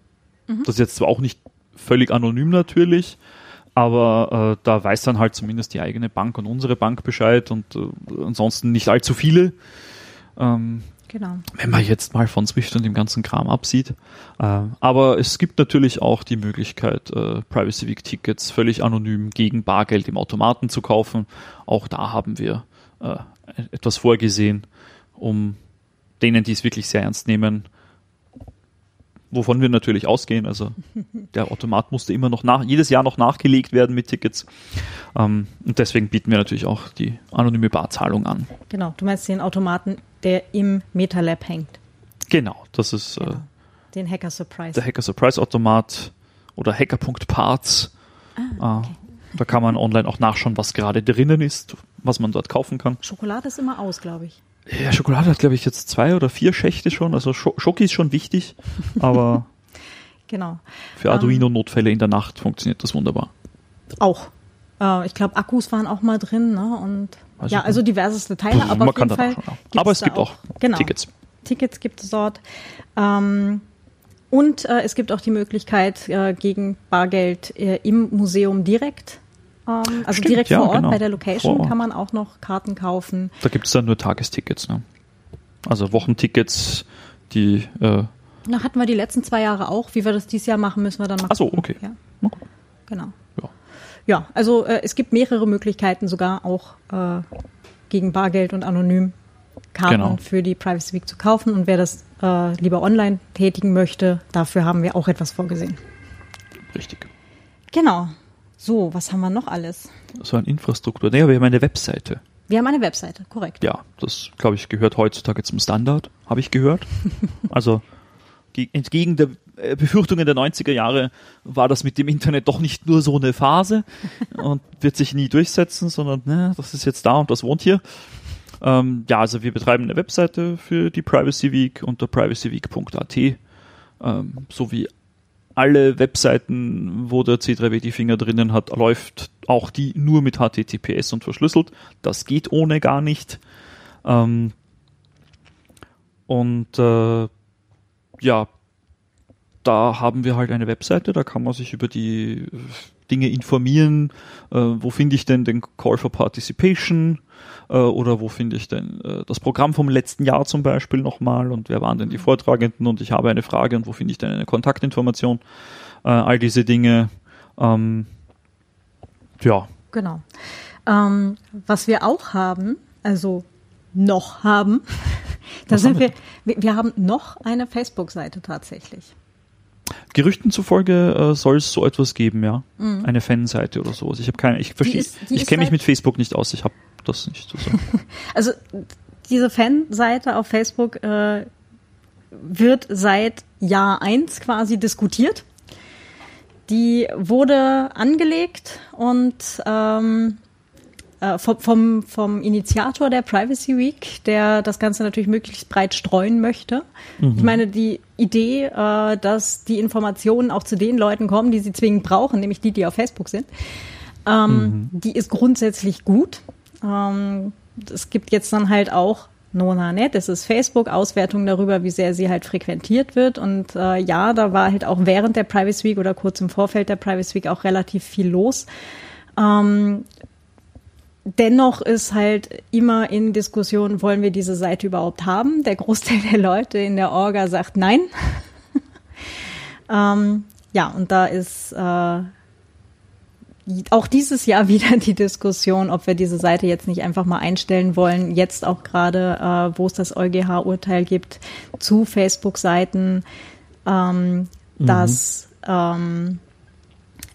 Speaker 2: Mhm. Das ist jetzt zwar auch nicht völlig anonym natürlich, aber äh, da weiß dann halt zumindest die eigene Bank und unsere Bank Bescheid und äh, ansonsten nicht allzu viele. Ähm, genau. Wenn man jetzt mal von Swift und dem ganzen Kram absieht. Äh, aber es gibt natürlich auch die Möglichkeit, äh, Privacy Week Tickets völlig anonym gegen Bargeld im Automaten zu kaufen. Auch da haben wir äh, etwas vorgesehen, um denen, die es wirklich sehr ernst nehmen, wovon wir natürlich ausgehen. Also der Automat musste immer noch nach, jedes Jahr noch nachgelegt werden mit Tickets. Ähm, und deswegen bieten wir natürlich auch die anonyme Barzahlung an.
Speaker 1: Genau, du meinst den Automaten, der im MetaLab hängt.
Speaker 2: Genau, das ist äh,
Speaker 1: Genau. Den Hacker Surprise.
Speaker 2: der Hacker Surprise Automat oder Hacker.parts.
Speaker 1: Ah,
Speaker 2: Äh, da kann man online auch nachschauen, was gerade drinnen ist, was man dort kaufen kann.
Speaker 1: Schokolade ist immer aus, glaube ich.
Speaker 2: Ja, Schokolade hat, glaube ich, jetzt zwei oder vier Schächte schon. Also Scho Schoki ist schon wichtig, aber
Speaker 1: Genau.
Speaker 2: für
Speaker 1: Ähm.
Speaker 2: Arduino-Notfälle in der Nacht funktioniert das wunderbar.
Speaker 1: Auch. Äh, ich glaube, Akkus waren auch mal drin, ne? Und
Speaker 2: Weiß
Speaker 1: ja, also diverseste Teile, aber
Speaker 2: man
Speaker 1: auf
Speaker 2: kann
Speaker 1: Fall. gibt's
Speaker 2: Aber es gibt auch,
Speaker 1: genau,
Speaker 2: Tickets.
Speaker 1: Tickets gibt es dort. Ähm, und äh, es gibt auch die Möglichkeit, äh, gegen Bargeld äh, im Museum direkt, ähm, also
Speaker 2: Stimmt,
Speaker 1: direkt
Speaker 2: ja,
Speaker 1: vor Ort
Speaker 2: genau.
Speaker 1: bei der Location
Speaker 2: Ort.
Speaker 1: kann man auch noch Karten kaufen.
Speaker 2: Da gibt es dann nur Tagestickets. Ne? Also Wochentickets, die äh,
Speaker 1: Na, hatten wir die letzten zwei Jahre auch. Wie wir das dieses Jahr machen, müssen wir dann mal
Speaker 2: Ach so,
Speaker 1: gucken.
Speaker 2: okay.
Speaker 1: Ja,
Speaker 2: na,
Speaker 1: genau.
Speaker 2: ja.
Speaker 1: Ja, also äh, es gibt mehrere Möglichkeiten, sogar auch äh, gegen Bargeld und anonym Karten
Speaker 2: Genau.
Speaker 1: für die Privacy Week zu kaufen. Und wer das äh, lieber online tätigen möchte, dafür haben wir auch etwas vorgesehen.
Speaker 2: richtig.
Speaker 1: Genau. So, was haben wir noch alles?
Speaker 2: So eine Infrastruktur. Naja, wir haben eine Webseite.
Speaker 1: Wir haben eine Webseite, korrekt.
Speaker 2: Ja, das, glaube ich, gehört heutzutage zum Standard, habe ich gehört. Also ge- entgegen der äh, Befürchtungen der 90er Jahre war das mit dem Internet doch nicht nur so eine Phase und wird sich nie durchsetzen, sondern ne, das ist jetzt da und das wohnt hier. Ähm, ja, also wir betreiben eine Webseite für die Privacy Week unter privacyweek.at ähm, sowie alle Webseiten, wo der C3W die Finger drinnen hat, läuft auch die nur mit HTTPS und verschlüsselt. Das geht ohne gar nicht. Ähm, und äh, ja, da haben wir halt eine Webseite, da kann man sich über die äh, Dinge informieren. Äh, wo finde ich denn den Call for Participation? Äh, oder wo finde ich denn äh, das Programm vom letzten Jahr zum Beispiel nochmal? Und wer waren denn die Vortragenden? Und ich habe eine Frage und wo finde ich denn eine Kontaktinformation? Äh, all diese Dinge. Ähm, ja,
Speaker 1: Genau. Ähm, was wir auch haben, also noch haben, da
Speaker 2: Was
Speaker 1: sind wir, wir, wir haben noch eine Facebook-Seite tatsächlich.
Speaker 2: Gerüchten zufolge äh, soll es so etwas geben, ja. Eine Fanseite oder sowas. Ich habe keine, ich verstehe,
Speaker 1: Mhm.
Speaker 2: ich kenne mich
Speaker 1: seit-
Speaker 2: mit Facebook nicht aus. Ich habe das nicht so.
Speaker 1: Also diese Fanseite auf Facebook äh, wird seit Jahr eins quasi diskutiert. Die wurde angelegt und ähm, äh, vom, vom, vom Initiator der Privacy Week, der das Ganze natürlich möglichst breit streuen möchte. Ich meine, die Idee, äh, dass die Informationen auch zu den Leuten kommen, die sie zwingend brauchen, nämlich die, die auf Facebook sind, ähm, die ist grundsätzlich gut. Ähm, es gibt jetzt dann halt auch NonaNet, das ist Facebook, Auswertung darüber, wie sehr sie halt frequentiert wird. Und äh, ja, da war halt auch während der Privacy Week oder kurz im Vorfeld der Privacy Week auch relativ viel los. Ähm, dennoch ist halt immer in Diskussion, wollen wir diese Seite überhaupt haben? Der Großteil der Leute in der Orga sagt nein. ähm, ja, und da ist äh, auch dieses Jahr wieder die Diskussion, ob wir diese Seite jetzt nicht einfach mal einstellen wollen. Jetzt auch gerade, äh, wo es das EuGH-Urteil gibt zu Facebook-Seiten, ähm, dass, ähm,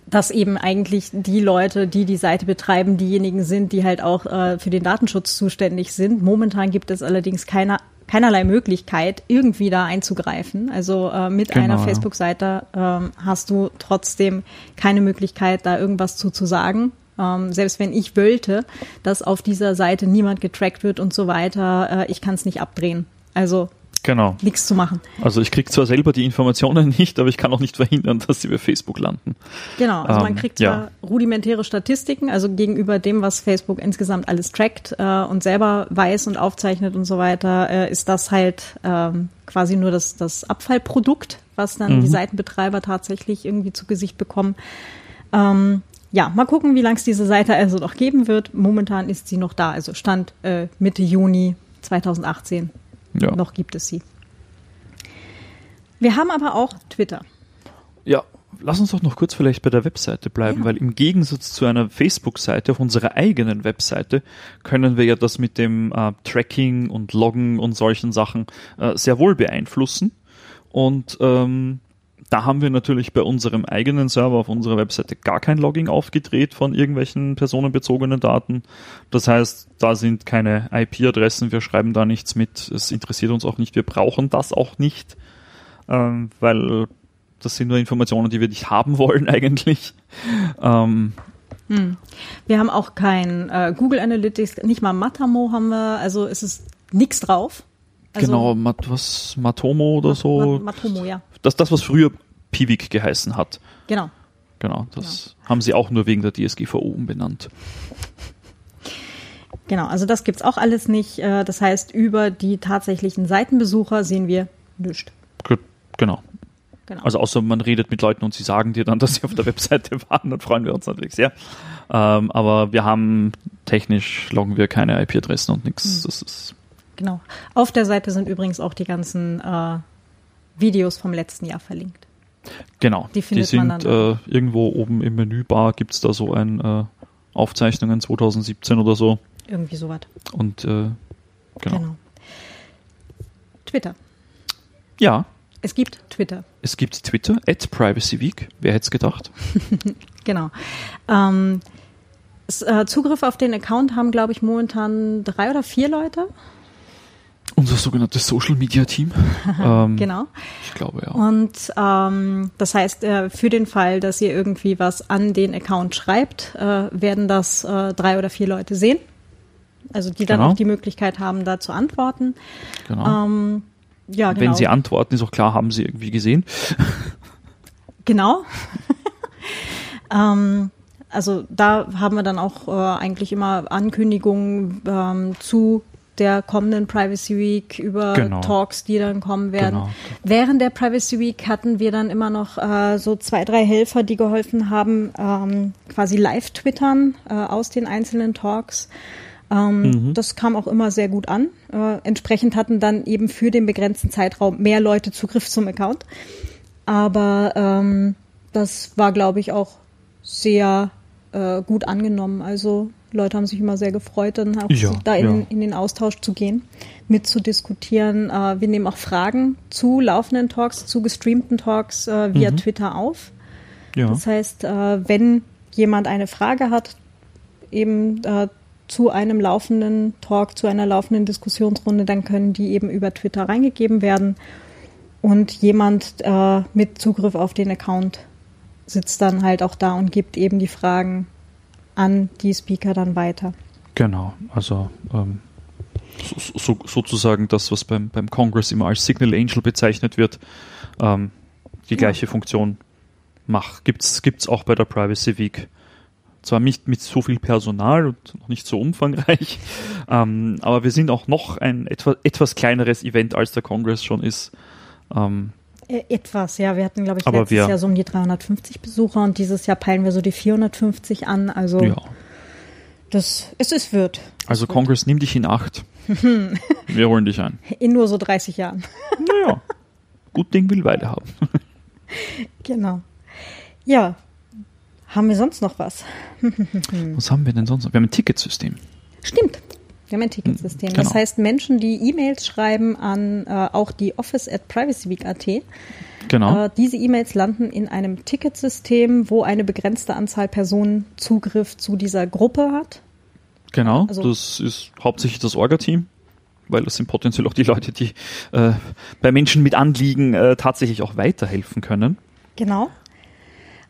Speaker 1: dass eben eigentlich die Leute, die die Seite betreiben, diejenigen sind, die halt auch äh, für den Datenschutz zuständig sind. Momentan gibt es allerdings keiner, keinerlei Möglichkeit, irgendwie da einzugreifen. Also äh, mit
Speaker 2: Genau,
Speaker 1: einer. Facebook-Seite ähm, hast du trotzdem keine Möglichkeit, da irgendwas zu, zu sagen. Ähm, selbst wenn ich wollte, dass auf dieser Seite niemand getrackt wird und so weiter, äh, ich kann es nicht abdrehen. Also
Speaker 2: Genau.
Speaker 1: nichts zu machen.
Speaker 2: Also ich kriege zwar selber die Informationen nicht, aber ich kann auch nicht verhindern, dass sie bei Facebook landen.
Speaker 1: Genau, also man
Speaker 2: Ähm,
Speaker 1: kriegt
Speaker 2: ja.
Speaker 1: zwar rudimentäre Statistiken, also gegenüber dem, was Facebook insgesamt alles trackt äh, und selber weiß und aufzeichnet und so weiter, äh, ist das halt ähm, quasi nur das, das Abfallprodukt, was dann
Speaker 2: Mhm.
Speaker 1: die Seitenbetreiber tatsächlich irgendwie zu Gesicht bekommen. Ähm, ja, mal gucken, wie lange es diese Seite also noch geben wird. Momentan ist sie noch da, also Stand äh, Mitte Juni 2018.
Speaker 2: Ja.
Speaker 1: Noch gibt es sie. Wir haben aber auch Twitter.
Speaker 2: Ja, lass uns doch noch kurz vielleicht bei der Webseite bleiben,
Speaker 1: Ja.
Speaker 2: weil im Gegensatz zu einer Facebook-Seite auf unserer eigenen Webseite können wir ja das mit dem äh, Tracking und Loggen und solchen Sachen äh, sehr wohl beeinflussen. Und ähm, da haben wir natürlich bei unserem eigenen Server auf unserer Webseite gar kein Logging aufgedreht von irgendwelchen personenbezogenen Daten. Das heißt, da sind keine IP-Adressen, wir schreiben da nichts mit, es interessiert uns auch nicht, wir brauchen das auch nicht, ähm, weil das sind nur Informationen, die wir nicht haben wollen eigentlich. Ähm,
Speaker 1: Wir haben auch kein äh, Google Analytics, nicht mal Matamo haben wir, also es ist nichts drauf. Also,
Speaker 2: genau, Mat was Matomo oder so.
Speaker 1: Mat Matomo, ja.
Speaker 2: Das, das, was früher Piwik geheißen hat.
Speaker 1: Genau.
Speaker 2: Genau, das haben sie auch nur wegen der DSGVO umbenannt.
Speaker 1: Genau, also das gibt's auch alles nicht. Äh, Das heißt, über die tatsächlichen Seitenbesucher sehen wir nichts.
Speaker 2: Ge- Genau.
Speaker 1: Genau.
Speaker 2: Also außer man redet mit Leuten und sie sagen dir dann, dass sie auf der Webseite waren, dann freuen wir uns natürlich sehr. Ähm, aber wir haben technisch loggen wir keine IP-Adressen und
Speaker 1: Hm.
Speaker 2: nichts. Das ist
Speaker 1: genau. Auf der Seite sind übrigens auch die ganzen äh, Videos vom letzten Jahr verlinkt.
Speaker 2: genau.
Speaker 1: Die findet
Speaker 2: sind
Speaker 1: man dann
Speaker 2: äh, irgendwo oben im Menübar gibt's da so ein äh, Aufzeichnungen 2017 oder so.
Speaker 1: Irgendwie sowas.
Speaker 2: Und äh, genau.
Speaker 1: Genau. Twitter.
Speaker 2: Ja,
Speaker 1: Es gibt Twitter.
Speaker 2: es gibt Twitter, at Privacy Week. Wer hätte es gedacht?
Speaker 1: Genau. Ähm, äh, Zugriff auf den Account haben, glaube ich, momentan drei oder vier Leute.
Speaker 2: Unser sogenanntes Social Media Team. ähm,
Speaker 1: Genau.
Speaker 2: Ich glaube ja.
Speaker 1: Und ähm, das heißt, äh, für den Fall, dass ihr irgendwie was an den Account schreibt, äh, werden das äh, drei oder vier Leute sehen. Also die dann
Speaker 2: Genau.
Speaker 1: auch die Möglichkeit haben, da zu antworten.
Speaker 2: Genau.
Speaker 1: Ähm, ja, genau.
Speaker 2: Wenn sie antworten, ist auch klar, haben sie irgendwie gesehen.
Speaker 1: Genau. ähm, also da haben wir dann auch äh, eigentlich immer Ankündigungen ähm, zu der kommenden Privacy Week über
Speaker 2: Genau.
Speaker 1: Talks, die dann kommen werden.
Speaker 2: Genau.
Speaker 1: Während der Privacy Week hatten wir dann immer noch äh, so zwei, drei Helfer, die geholfen haben, ähm, quasi live twittern äh, aus den einzelnen Talks. Ähm, Das kam auch immer sehr gut an. Äh, entsprechend hatten dann eben für den begrenzten Zeitraum mehr Leute Zugriff zum Account. Aber ähm, das war, glaube ich, auch sehr äh, gut angenommen. Also Leute haben sich immer sehr gefreut, dann auch
Speaker 2: Ja,
Speaker 1: da in,
Speaker 2: ja.
Speaker 1: in den Austausch zu gehen, mitzudiskutieren. Äh, wir nehmen auch Fragen zu laufenden Talks, zu gestreamten Talks äh, via
Speaker 2: Mhm.
Speaker 1: Twitter auf.
Speaker 2: Ja.
Speaker 1: Das heißt, äh, wenn jemand eine Frage hat, eben zu einem laufenden Talk, zu einer laufenden Diskussionsrunde, dann können die eben über Twitter reingegeben werden. Und jemand mit Zugriff auf den Account sitzt dann halt auch da und gibt eben die Fragen an die Speaker dann weiter.
Speaker 2: Genau, also ähm, so, so, sozusagen das, was beim, beim Congress immer als Signal Angel bezeichnet wird, ähm, die
Speaker 1: Ja.
Speaker 2: gleiche Funktion macht. Gibt's gibt's auch bei der Privacy Week. Zwar nicht mit so viel Personal und noch nicht so umfangreich, ähm, aber wir sind auch noch ein etwa, etwas kleineres Event, als der Congress schon ist. Ähm,
Speaker 1: Äh, etwas, ja. Wir hatten, glaube ich,
Speaker 2: Aber
Speaker 1: letztes
Speaker 2: wir-
Speaker 1: Jahr so um die 350 Besucher und dieses Jahr peilen wir so die 450 an. Also
Speaker 2: ja.
Speaker 1: das, es ist wird.
Speaker 2: Also Congress, nimm dich in Acht. wir holen dich ein.
Speaker 1: In nur so 30 Jahren.
Speaker 2: Naja, gut Ding will Weile haben.
Speaker 1: Genau. Ja. Haben wir sonst noch was?
Speaker 2: Was haben wir denn sonst noch? Wir haben ein Ticketsystem.
Speaker 1: Stimmt. Wir haben ein Ticketsystem. Das
Speaker 2: Genau.
Speaker 1: heißt, Menschen, die E-Mails schreiben an äh, auch die office at privacyweek.at,
Speaker 2: Genau.
Speaker 1: äh, diese E-Mails landen in einem Ticketsystem, wo eine begrenzte Anzahl Personen Zugriff zu dieser Gruppe hat.
Speaker 2: Genau,
Speaker 1: Also-
Speaker 2: das ist hauptsächlich das Orga-Team, weil das sind potenziell auch die Leute, die äh, bei Menschen mit Anliegen äh, tatsächlich auch weiterhelfen können.
Speaker 1: Genau.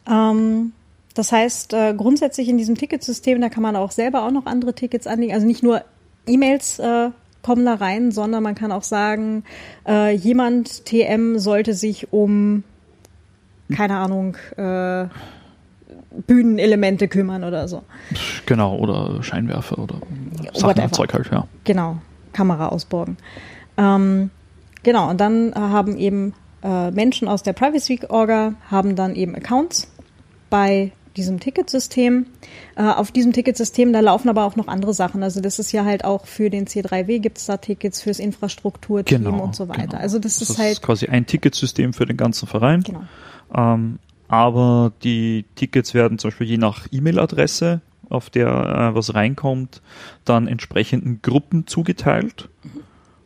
Speaker 1: Ähm, das heißt, äh, grundsätzlich in diesem Ticketsystem, da kann man auch selber auch noch andere Tickets anlegen. Also nicht nur E-Mails äh, kommen da rein, sondern man kann auch sagen, äh, jemand TM sollte sich um, keine Ahnung, äh, Bühnenelemente kümmern oder so.
Speaker 2: Genau, oder Scheinwerfer oder Sachen. Zeug halt, ja.
Speaker 1: Genau, Kamera ausborgen. Ähm, genau, und dann haben eben äh, Menschen aus der Privacy Orga haben dann eben Accounts bei diesem Ticketsystem. Äh, auf diesem Ticketsystem, da laufen aber auch noch andere Sachen. Also das ist ja halt auch für den C3W gibt es da Tickets fürs Infrastrukturteam
Speaker 2: Genau.
Speaker 1: und so weiter.
Speaker 2: genau.
Speaker 1: Also das,
Speaker 2: das
Speaker 1: ist halt,
Speaker 2: quasi ein Ticketsystem für den ganzen Verein.
Speaker 1: genau.
Speaker 2: Ähm, aber die Tickets werden zum Beispiel je nach E-Mail-Adresse, auf der äh, was reinkommt, dann entsprechenden Gruppen zugeteilt.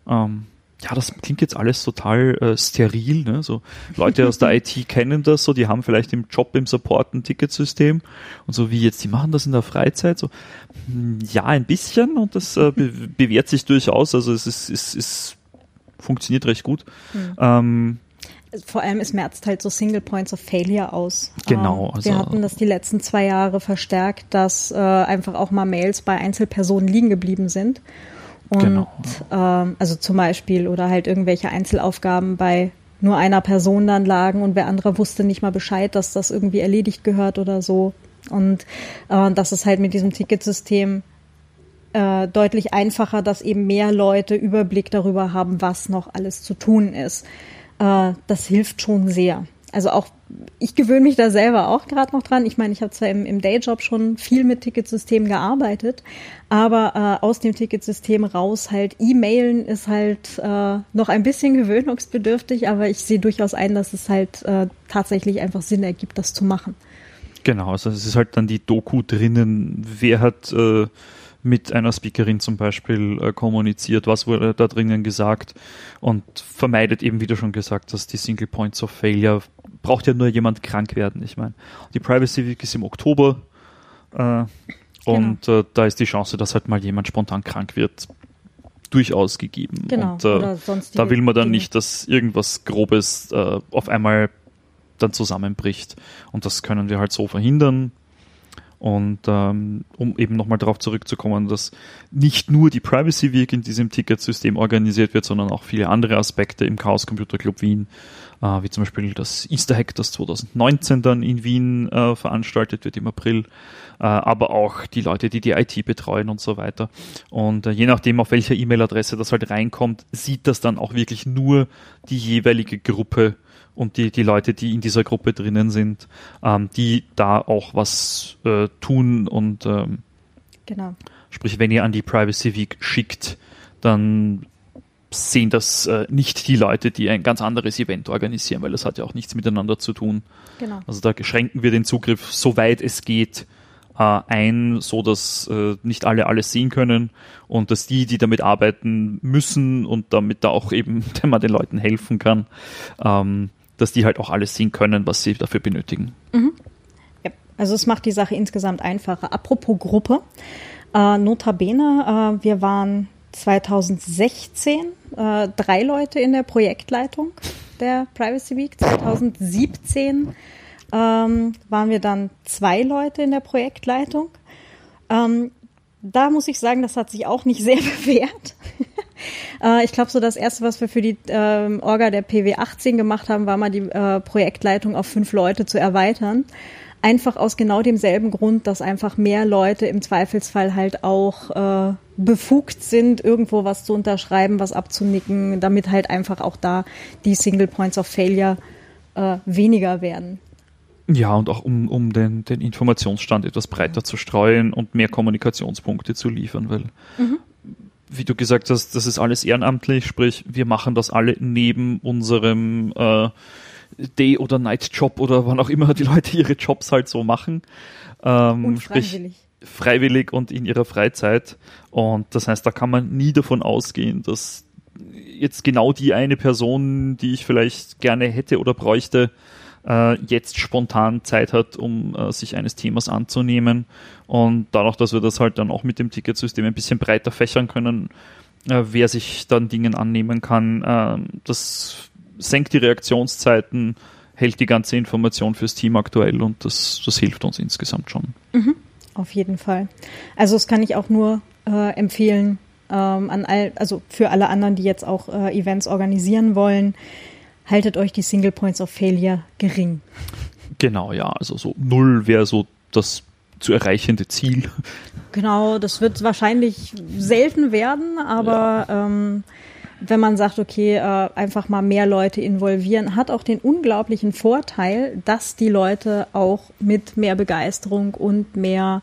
Speaker 2: Ähm, ja, das klingt jetzt alles total äh, steril. Ne? So Leute aus der IT kennen das so, die haben vielleicht im Job im Support ein Ticketsystem und so wie jetzt, die machen das in der Freizeit. So hm, ja, ein bisschen und das äh, be bewährt sich durchaus. Also es ist, es, es funktioniert recht gut.
Speaker 1: Mhm. Ähm, vor allem es merzt halt so Single Points of Failure aus.
Speaker 2: Genau.
Speaker 1: Also wir hatten das die letzten zwei Jahre verstärkt, dass äh, einfach auch mal Mails bei Einzelpersonen liegen geblieben sind. Und genau. ähm, also zum Beispiel oder halt irgendwelche Einzelaufgaben bei nur einer Person dann lagen und wer andere wusste nicht mal Bescheid, dass das irgendwie erledigt gehört oder so. Und äh, das ist halt mit diesem Ticketsystem äh, deutlich einfacher, dass eben mehr Leute Überblick darüber haben, was noch alles zu tun ist. Äh, das hilft schon sehr. Also auch, ich gewöhne mich da selber auch gerade noch dran. Ich meine, ich habe zwar im, im Dayjob schon viel mit Ticketsystemen gearbeitet, aber äh, aus dem Ticketsystem raus halt E-Mailen ist halt äh, noch ein bisschen gewöhnungsbedürftig, aber ich sehe durchaus ein, dass es halt äh, tatsächlich einfach Sinn ergibt, das zu machen.
Speaker 2: Genau, also es ist halt dann die Doku drinnen, wer hat äh, mit einer Speakerin zum Beispiel äh, kommuniziert, was wurde da drinnen gesagt und vermeidet eben, wie du schon gesagt hast, die Single Points of Failure. Braucht ja nur jemand krank werden, ich meine. Die Privacy Week ist im Oktober äh, und genau. äh, da ist die Chance, dass halt mal jemand spontan krank wird, durchaus gegeben.
Speaker 1: Genau.
Speaker 2: Und äh, da will man dann Dinge. nicht, dass irgendwas Grobes äh, auf einmal dann zusammenbricht. Und das können wir halt so verhindern. Und ähm, um eben nochmal darauf zurückzukommen, dass nicht nur die Privacy Week in diesem Ticketsystem organisiert wird, sondern auch viele andere Aspekte im Chaos Computer Club Wien, wie zum Beispiel das Easter Hack, das 2019 dann in Wien äh, veranstaltet wird im April, äh, aber auch die Leute, die die IT betreuen und so weiter. Und äh, je nachdem, auf welcher E-Mail-Adresse das halt reinkommt, sieht das dann auch wirklich nur die jeweilige Gruppe und die, die Leute, die in dieser Gruppe drinnen sind, ähm, die da auch was äh, tun und ähm,
Speaker 1: genau.
Speaker 2: sprich, wenn ihr an die Privacy Week schickt, dann sehen das äh, nicht die Leute, die ein ganz anderes Event organisieren, weil das hat ja auch nichts miteinander zu tun.
Speaker 1: Genau.
Speaker 2: Also da schränken wir den Zugriff, soweit es geht, äh, ein, so dass äh, nicht alle alles sehen können und dass die, die damit arbeiten müssen und damit da auch eben man den Leuten helfen kann, ähm, dass die halt auch alles sehen können, was sie dafür benötigen.
Speaker 1: Mhm. Ja, also es macht die Sache insgesamt einfacher. Apropos Gruppe, äh, notabene, äh, wir waren 2016 äh, drei Leute in der Projektleitung der Privacy Week. 2017 ähm, waren wir dann zwei Leute in der Projektleitung. Ähm, da muss ich sagen, das hat sich auch nicht sehr bewährt. Äh, ich glaube, so das erste, was wir für die ähm, Orga der PW 18 gemacht haben, war mal die äh, Projektleitung auf fünf Leute zu erweitern. Einfach aus genau demselben Grund, dass einfach mehr Leute im Zweifelsfall halt auch äh, befugt sind, irgendwo was zu unterschreiben, was abzunicken, damit halt einfach auch da die Single Points of Failure äh, weniger werden.
Speaker 2: Ja, und auch um, um den, den Informationsstand etwas breiter zu streuen und mehr Kommunikationspunkte zu liefern, weil mhm wie du gesagt hast, das ist alles ehrenamtlich, sprich, wir machen das alle neben unserem äh, Day- oder Night-Job oder wann auch immer die Leute ihre Jobs halt so machen.
Speaker 1: Ähm, und freiwillig.
Speaker 2: Sprich, freiwillig und in ihrer Freizeit. Und das heißt, da kann man nie davon ausgehen, dass jetzt genau die eine Person, die ich vielleicht gerne hätte oder bräuchte, äh, jetzt spontan Zeit hat, um äh, sich eines Themas anzunehmen. Und dadurch, dass wir das halt dann auch mit dem Ticketsystem ein bisschen breiter fächern können, äh, wer sich dann Dingen annehmen kann, äh, das senkt die Reaktionszeiten, hält die ganze Information fürs Team aktuell und das, das hilft uns insgesamt schon.
Speaker 1: Mhm, auf jeden Fall. Also das kann ich auch nur äh, empfehlen ähm, an all, also für alle anderen, die jetzt auch äh, Events organisieren wollen haltet euch die Single Points of Failure gering.
Speaker 2: Genau, ja, also so null wäre so das zu erreichende Ziel.
Speaker 1: Genau, das wird wahrscheinlich selten werden, aber ja. ähm, wenn man sagt, okay, äh, einfach mal mehr Leute involvieren, hat auch den unglaublichen Vorteil, dass die Leute auch mit mehr Begeisterung und mehr,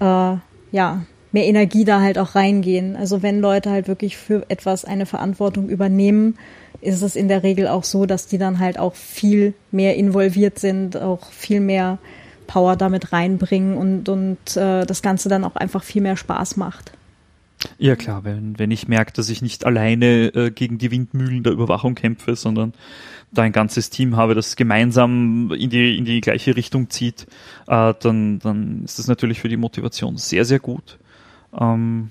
Speaker 1: äh, ja, mehr Energie da halt auch reingehen. Also wenn Leute halt wirklich für etwas eine Verantwortung übernehmen, ist es in der Regel auch so, dass die dann halt auch viel mehr involviert sind, auch viel mehr Power damit reinbringen und, und äh, das Ganze dann auch einfach viel mehr Spaß macht.
Speaker 2: Ja klar, wenn, wenn ich merke, dass ich nicht alleine äh, gegen die Windmühlen der Überwachung kämpfe, sondern da ein ganzes Team habe, das gemeinsam in die, in die gleiche Richtung zieht, äh, dann, dann ist das natürlich für die Motivation sehr, sehr gut. Ähm,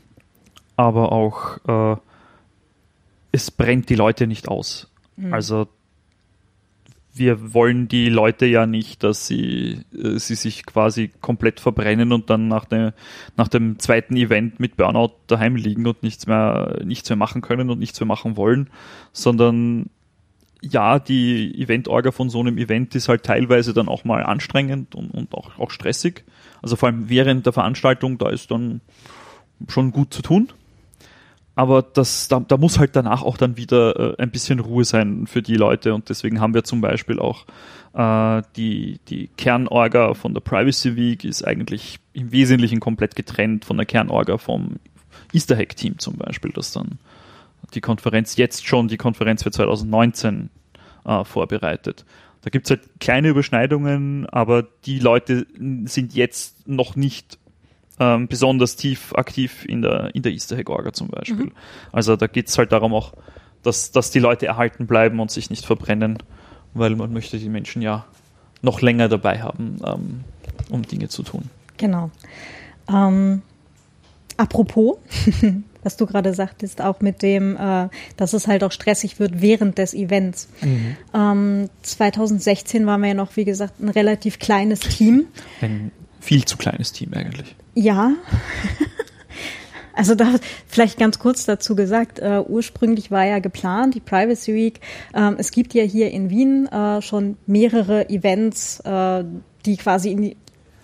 Speaker 2: aber auch äh, es brennt die Leute nicht aus. Mhm. Also wir wollen die Leute ja nicht, dass sie, äh, sie sich quasi komplett verbrennen und dann nach, dem nach dem zweiten Event mit Burnout daheim liegen und nichts mehr, nichts mehr machen können und nichts mehr machen wollen, sondern ja, die Event-Orga von so einem Event ist halt teilweise dann auch mal anstrengend und, und auch, auch stressig. Also vor allem während der Veranstaltung, da ist dann schon gut zu tun aber das, da, da muss halt danach auch dann wieder äh, ein bisschen Ruhe sein für die Leute und deswegen haben wir zum Beispiel auch äh, die, die Kernorga von der Privacy Week ist eigentlich im Wesentlichen komplett getrennt von der Kernorga vom Easter Hack Team zum Beispiel, das dann die Konferenz jetzt schon die Konferenz für 2019 äh, vorbereitet. Da gibt's halt kleine Überschneidungen, aber die Leute sind jetzt noch nicht ähm, besonders tief aktiv in der, in der Easter Egg Orga zum Beispiel. Mhm. Also da geht es halt darum auch, dass, dass die Leute erhalten bleiben und sich nicht verbrennen, weil man möchte die Menschen ja noch länger dabei haben, ähm, um Dinge zu tun.
Speaker 1: Genau. Ähm, apropos, was du gerade sagtest, auch mit dem, äh, dass es halt auch stressig wird während des Events. Mhm. Ähm, 2016 waren wir ja noch, wie gesagt, ein relativ kleines Team.
Speaker 2: Ein viel zu kleines Team eigentlich.
Speaker 1: Ja. Also da vielleicht ganz kurz dazu gesagt, äh, ursprünglich war ja geplant, die Privacy Week. Ähm, es gibt ja hier in Wien äh, schon mehrere Events, äh, die quasi in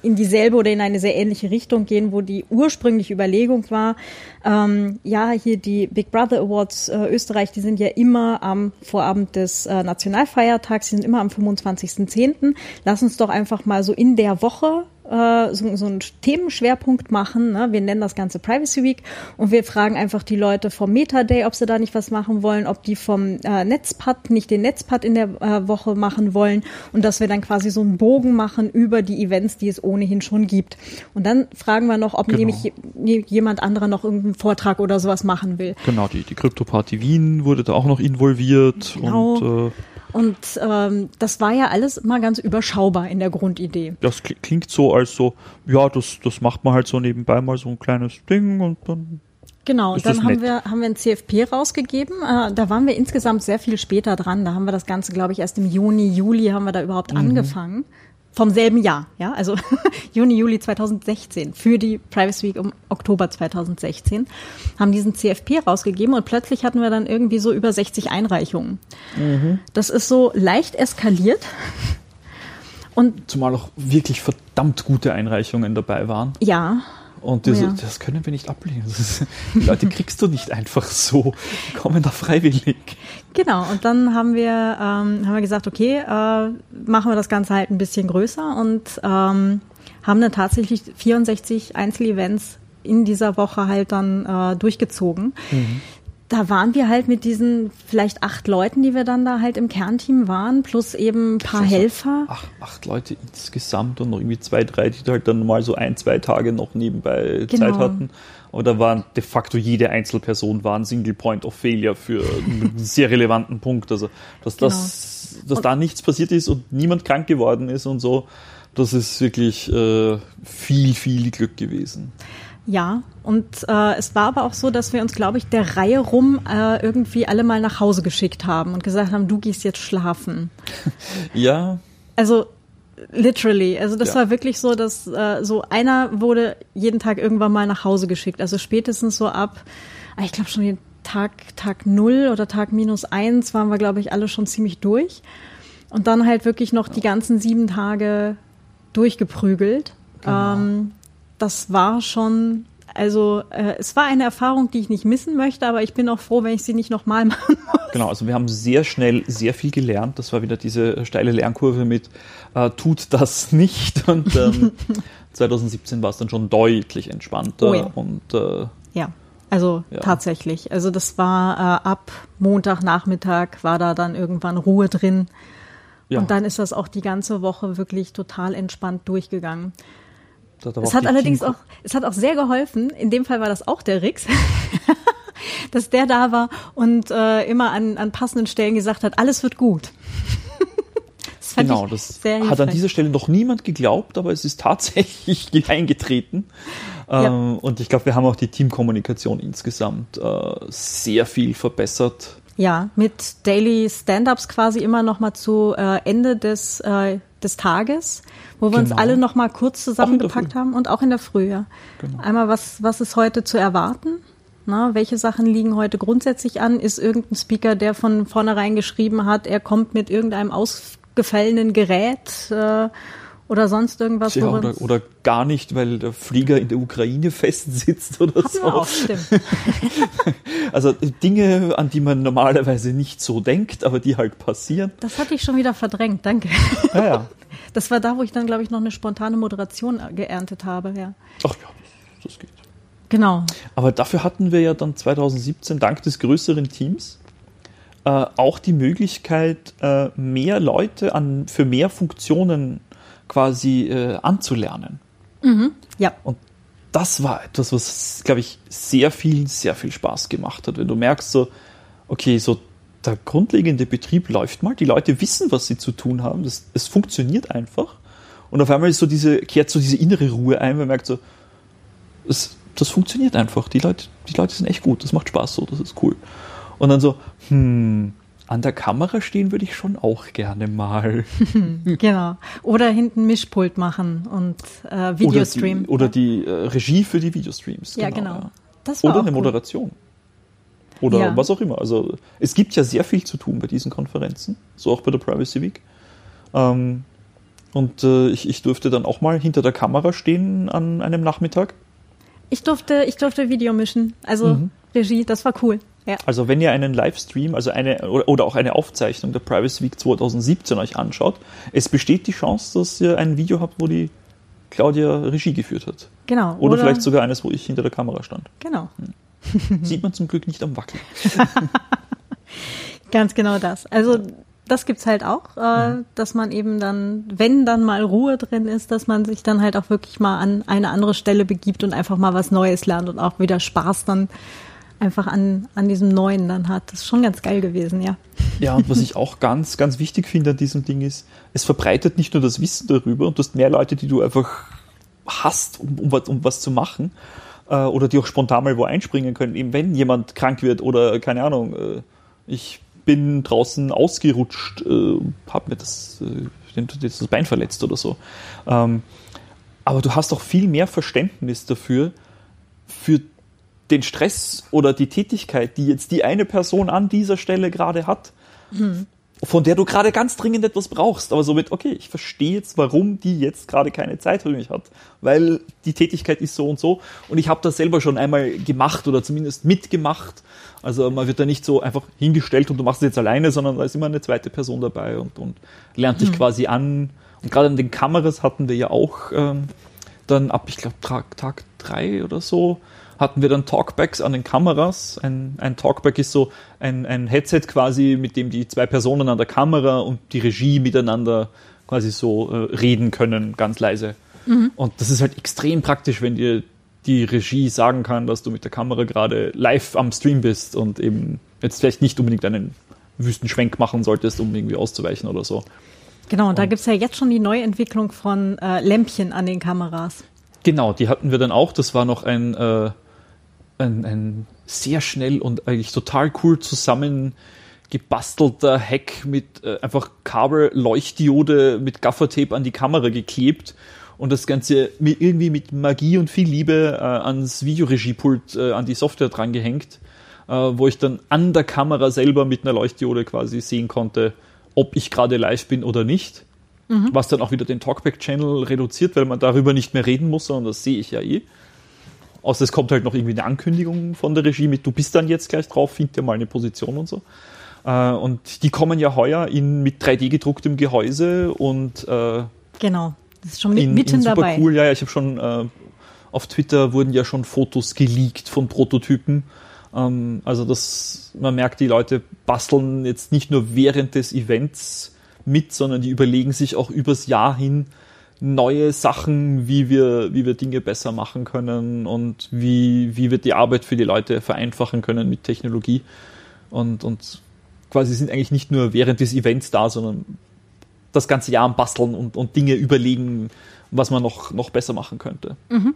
Speaker 1: in dieselbe oder in eine sehr ähnliche Richtung gehen, wo die ursprüngliche Überlegung war, ähm, ja, hier die Big Brother Awards äh, Österreich, die sind ja immer am Vorabend des äh, Nationalfeiertags, die sind immer am 25.10. Lass uns doch einfach mal so in der Woche äh, so, so einen Themenschwerpunkt machen. Ne? Wir nennen das Ganze Privacy Week und wir fragen einfach die Leute vom Meta Day, ob sie da nicht was machen wollen, ob die vom äh, Netzpad nicht den Netzpad in der äh, Woche machen wollen und dass wir dann quasi so einen Bogen machen über die Events, die es ohnehin schon gibt. Und dann fragen wir noch, ob genau. nämlich jemand anderer noch irgendeinen Vortrag oder sowas machen will.
Speaker 2: Genau, die, die Crypto Party Wien wurde da auch noch involviert
Speaker 1: genau. und äh und ähm, das war ja alles mal ganz überschaubar in der Grundidee.
Speaker 2: Das klingt so, als so, ja, das, das macht man halt so nebenbei mal so ein kleines Ding und dann.
Speaker 1: Genau, und dann haben wir, haben wir ein CFP rausgegeben. Äh, da waren wir insgesamt sehr viel später dran. Da haben wir das Ganze, glaube ich, erst im Juni, Juli haben wir da überhaupt mhm. angefangen vom selben Jahr, ja, also Juni, Juli 2016 für die Privacy Week im Oktober 2016 haben diesen CFP rausgegeben und plötzlich hatten wir dann irgendwie so über 60 Einreichungen. Mhm. Das ist so leicht eskaliert.
Speaker 2: Und Zumal auch wirklich verdammt gute Einreichungen dabei waren.
Speaker 1: Ja.
Speaker 2: Und das, oh ja. das können wir nicht ablehnen. Ist, die Leute kriegst du nicht einfach so, die kommen da freiwillig.
Speaker 1: Genau, und dann haben wir, ähm, haben wir gesagt, okay, äh, machen wir das Ganze halt ein bisschen größer und ähm, haben dann tatsächlich 64 Einzelevents in dieser Woche halt dann äh, durchgezogen. Mhm da waren wir halt mit diesen vielleicht acht Leuten, die wir dann da halt im Kernteam waren, plus eben ein paar also Helfer.
Speaker 2: Acht, acht Leute insgesamt und noch irgendwie zwei, drei, die halt dann mal so ein, zwei Tage noch nebenbei genau. Zeit hatten. Aber da waren de facto jede Einzelperson war ein Single Point of Failure für einen sehr relevanten Punkt. Also, dass genau. das, dass da nichts passiert ist und niemand krank geworden ist und so, das ist wirklich äh, viel, viel Glück gewesen.
Speaker 1: Ja, und äh, es war aber auch so, dass wir uns, glaube ich, der Reihe rum äh, irgendwie alle mal nach Hause geschickt haben und gesagt haben, du gehst jetzt schlafen.
Speaker 2: Ja.
Speaker 1: Also literally, also das ja. war wirklich so, dass äh, so einer wurde jeden Tag irgendwann mal nach Hause geschickt. Also spätestens so ab, ah, ich glaube schon den Tag Tag null oder Tag minus eins waren wir, glaube ich, alle schon ziemlich durch. Und dann halt wirklich noch die ganzen sieben Tage durchgeprügelt. Genau. Ähm, das war schon, also äh, es war eine Erfahrung, die ich nicht missen möchte, aber ich bin auch froh, wenn ich sie nicht nochmal machen muss.
Speaker 2: Genau, also wir haben sehr schnell sehr viel gelernt. Das war wieder diese steile Lernkurve mit äh, tut das nicht. Und ähm, 2017 war es dann schon deutlich entspannter. Oh ja. Und
Speaker 1: äh, ja. Also
Speaker 2: Ja.
Speaker 1: tatsächlich. Also das war äh, ab Montagnachmittag war da dann irgendwann Ruhe drin.
Speaker 2: Ja,
Speaker 1: Und dann ist das auch die ganze Woche wirklich total entspannt durchgegangen. Es hat allerdings
Speaker 2: Team-
Speaker 1: auch, es hat auch sehr geholfen. In dem Fall war das auch der Rix, dass der da war und äh, immer an, an passenden Stellen gesagt hat, alles wird gut. das
Speaker 2: Genau, das hat an dieser Stelle noch niemand geglaubt, aber es ist tatsächlich eingetreten.
Speaker 1: Ja.
Speaker 2: Ähm, und ich glaube, wir haben auch die Teamkommunikation insgesamt äh, sehr viel verbessert.
Speaker 1: Ja, mit Daily Stand-ups quasi immer noch mal zu äh, Ende des äh, des Tages, wo wir uns
Speaker 2: Genau.
Speaker 1: alle noch mal kurz zusammengepackt haben und auch in der Früh. Ja.
Speaker 2: Genau.
Speaker 1: Einmal was was ist heute zu erwarten? Na, welche Sachen liegen heute grundsätzlich an? Ist irgendein Speaker, der von vornherein geschrieben hat, er kommt mit irgendeinem ausgefallenen Gerät äh, oder sonst irgendwas?
Speaker 2: Ja, oder, oder gar nicht, weil der Flieger in der Ukraine festsitzt oder
Speaker 1: Hatten
Speaker 2: so.
Speaker 1: wir auch, stimmt.
Speaker 2: Also Dinge, an die man normalerweise nicht so denkt, aber die halt passieren.
Speaker 1: Das hatte ich schon wieder verdrängt, danke.
Speaker 2: Ja, ja.
Speaker 1: Das war da, wo ich dann, glaube ich, noch eine spontane Moderation geerntet habe, ja.
Speaker 2: Ach ja, das, das geht.
Speaker 1: Genau.
Speaker 2: Aber dafür hatten wir ja dann 2017 dank des größeren Teams äh, auch die Möglichkeit, äh, mehr Leute an, für mehr Funktionen quasi äh, anzulernen.
Speaker 1: Ja.
Speaker 2: Und das war etwas, was, glaube ich, sehr viel, sehr viel Spaß gemacht hat. Wenn du merkst, so, okay, so der grundlegende Betrieb läuft mal, die Leute wissen, was sie zu tun haben, das, es funktioniert einfach. Und auf einmal ist so diese, kehrt so diese innere Ruhe ein, man merkt so, es, das funktioniert einfach. Die Leute, die Leute sind echt gut, das macht Spaß so, das ist cool. Und dann so, hm, an der Kamera stehen würde ich schon auch gerne mal.
Speaker 1: Genau. Oder hinten Mischpult machen und äh, Videostream.
Speaker 2: Oder die, oder die äh, Regie für die Videostreams.
Speaker 1: ja, genau. Das war
Speaker 2: Oder eine
Speaker 1: cool.
Speaker 2: Moderation. Oder
Speaker 1: Ja.
Speaker 2: was auch immer. Also es gibt ja sehr viel zu tun bei diesen Konferenzen, so auch bei der Privacy Week. Ähm, und äh, ich, ich durfte dann auch mal hinter der Kamera stehen an einem Nachmittag.
Speaker 1: Ich durfte, ich durfte Video mischen. Also
Speaker 2: Mhm.
Speaker 1: Regie, das war cool. Ja.
Speaker 2: Also wenn ihr einen Livestream, also eine oder, oder auch eine Aufzeichnung der Privacy Week 2017 euch anschaut, es besteht die Chance, dass ihr ein Video habt, wo die Claudia Regie geführt hat.
Speaker 1: Genau.
Speaker 2: Oder, vielleicht sogar eines, wo ich hinter der Kamera stand.
Speaker 1: Genau.
Speaker 2: Sieht man zum Glück nicht am Wackeln.
Speaker 1: Ganz genau das. Also das gibt's halt auch, äh, dass man eben dann, wenn dann mal Ruhe drin ist, dass man sich dann halt auch wirklich mal an eine andere Stelle begibt und einfach mal was Neues lernt und auch wieder Spaß dann einfach an, an diesem Neuen dann hat. Das ist schon ganz geil gewesen, ja.
Speaker 2: Ja, und was ich auch ganz, ganz wichtig finde an diesem Ding ist, es verbreitet nicht nur das Wissen darüber und du hast mehr Leute, die du einfach hast, um, um, was, um was zu machen äh, oder die auch spontan mal wo einspringen können, eben wenn jemand krank wird oder keine Ahnung, äh, ich bin draußen ausgerutscht, äh, hab mir das, äh, das Bein verletzt oder so. Ähm, aber du hast auch viel mehr Verständnis dafür, für den Stress oder die Tätigkeit, die jetzt die eine Person an dieser Stelle gerade hat, von der du gerade ganz dringend etwas brauchst. Aber somit, okay, ich verstehe jetzt, warum die jetzt gerade keine Zeit für mich hat. Weil die Tätigkeit ist so und so. Und ich habe das selber schon einmal gemacht oder zumindest mitgemacht. Also man wird da nicht so einfach hingestellt und du machst es jetzt alleine, sondern da ist immer eine zweite Person dabei und, und lernt dich quasi an. Und gerade an den Kameras hatten wir ja auch ähm, dann ab, ich glaube, Tag, Tag drei oder so, hatten wir dann Talkbacks an den Kameras. Ein, ein Talkback ist so ein, ein Headset quasi, mit dem die zwei Personen an der Kamera und die Regie miteinander quasi so äh, reden können, ganz leise. Und das ist halt extrem praktisch, wenn dir die Regie sagen kann, dass du mit der Kamera gerade live am Stream bist und eben jetzt vielleicht nicht unbedingt einen Wüstenschwenk machen solltest, um irgendwie auszuweichen oder so.
Speaker 1: Genau, und da gibt's ja jetzt schon die Neuentwicklung von äh, Lämpchen an den Kameras.
Speaker 2: Genau, die hatten wir dann auch. Das war noch ein, äh, ein, ein sehr schnell und eigentlich total cool zusammen gebastelter Hack mit äh, einfach Kabel-Leuchtdiode mit Gaffertape an die Kamera geklebt und das Ganze mit, irgendwie mit Magie und viel Liebe äh, ans Videoregiepult, äh, an die Software dran gehängt, äh, wo ich dann an der Kamera selber mit einer Leuchtdiode quasi sehen konnte, ob ich gerade live bin oder nicht. Was dann auch wieder den Talkback-Channel reduziert, weil man darüber nicht mehr reden muss, sondern das sehe ich ja eh. Außer es kommt halt noch irgendwie eine Ankündigung von der Regie mit, du bist dann jetzt gleich drauf, find dir mal eine Position und so. Äh, und die kommen ja heuer in, mit 3D gedrucktem Gehäuse und äh,
Speaker 1: Genau, das ist schon mit,
Speaker 2: in,
Speaker 1: mitten
Speaker 2: in super
Speaker 1: dabei.
Speaker 2: cool. Ja, ja, ich habe schon äh, auf Twitter wurden ja schon Fotos geleakt von Prototypen. Ähm, also das, man merkt, die Leute basteln jetzt nicht nur während des Events mit, sondern die überlegen sich auch übers Jahr hin neue Sachen, wie wir, wie wir Dinge besser machen können und wie, wie wir die Arbeit für die Leute vereinfachen können mit Technologie. Und, und quasi sind eigentlich nicht nur während des Events da, sondern das ganze Jahr am Basteln und, und Dinge überlegen, was man noch, noch besser machen könnte.
Speaker 1: Mhm.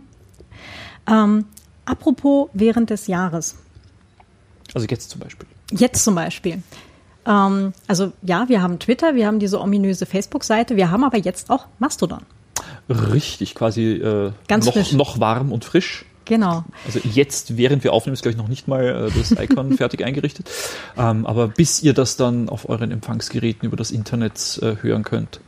Speaker 1: Ähm, apropos während des Jahres.
Speaker 2: Also jetzt zum Beispiel.
Speaker 1: Jetzt zum Beispiel. Ähm, also ja, wir haben Twitter, wir haben diese ominöse Facebook-Seite, wir haben aber jetzt auch Mastodon.
Speaker 2: Richtig, quasi äh,
Speaker 1: Ganz
Speaker 2: noch,
Speaker 1: frisch.
Speaker 2: noch warm und frisch.
Speaker 1: Genau.
Speaker 2: Also jetzt, während wir aufnehmen, ist glaube ich noch nicht mal äh, das Icon fertig eingerichtet. Ähm, aber bis ihr das dann auf euren Empfangsgeräten über das Internet äh, hören könnt,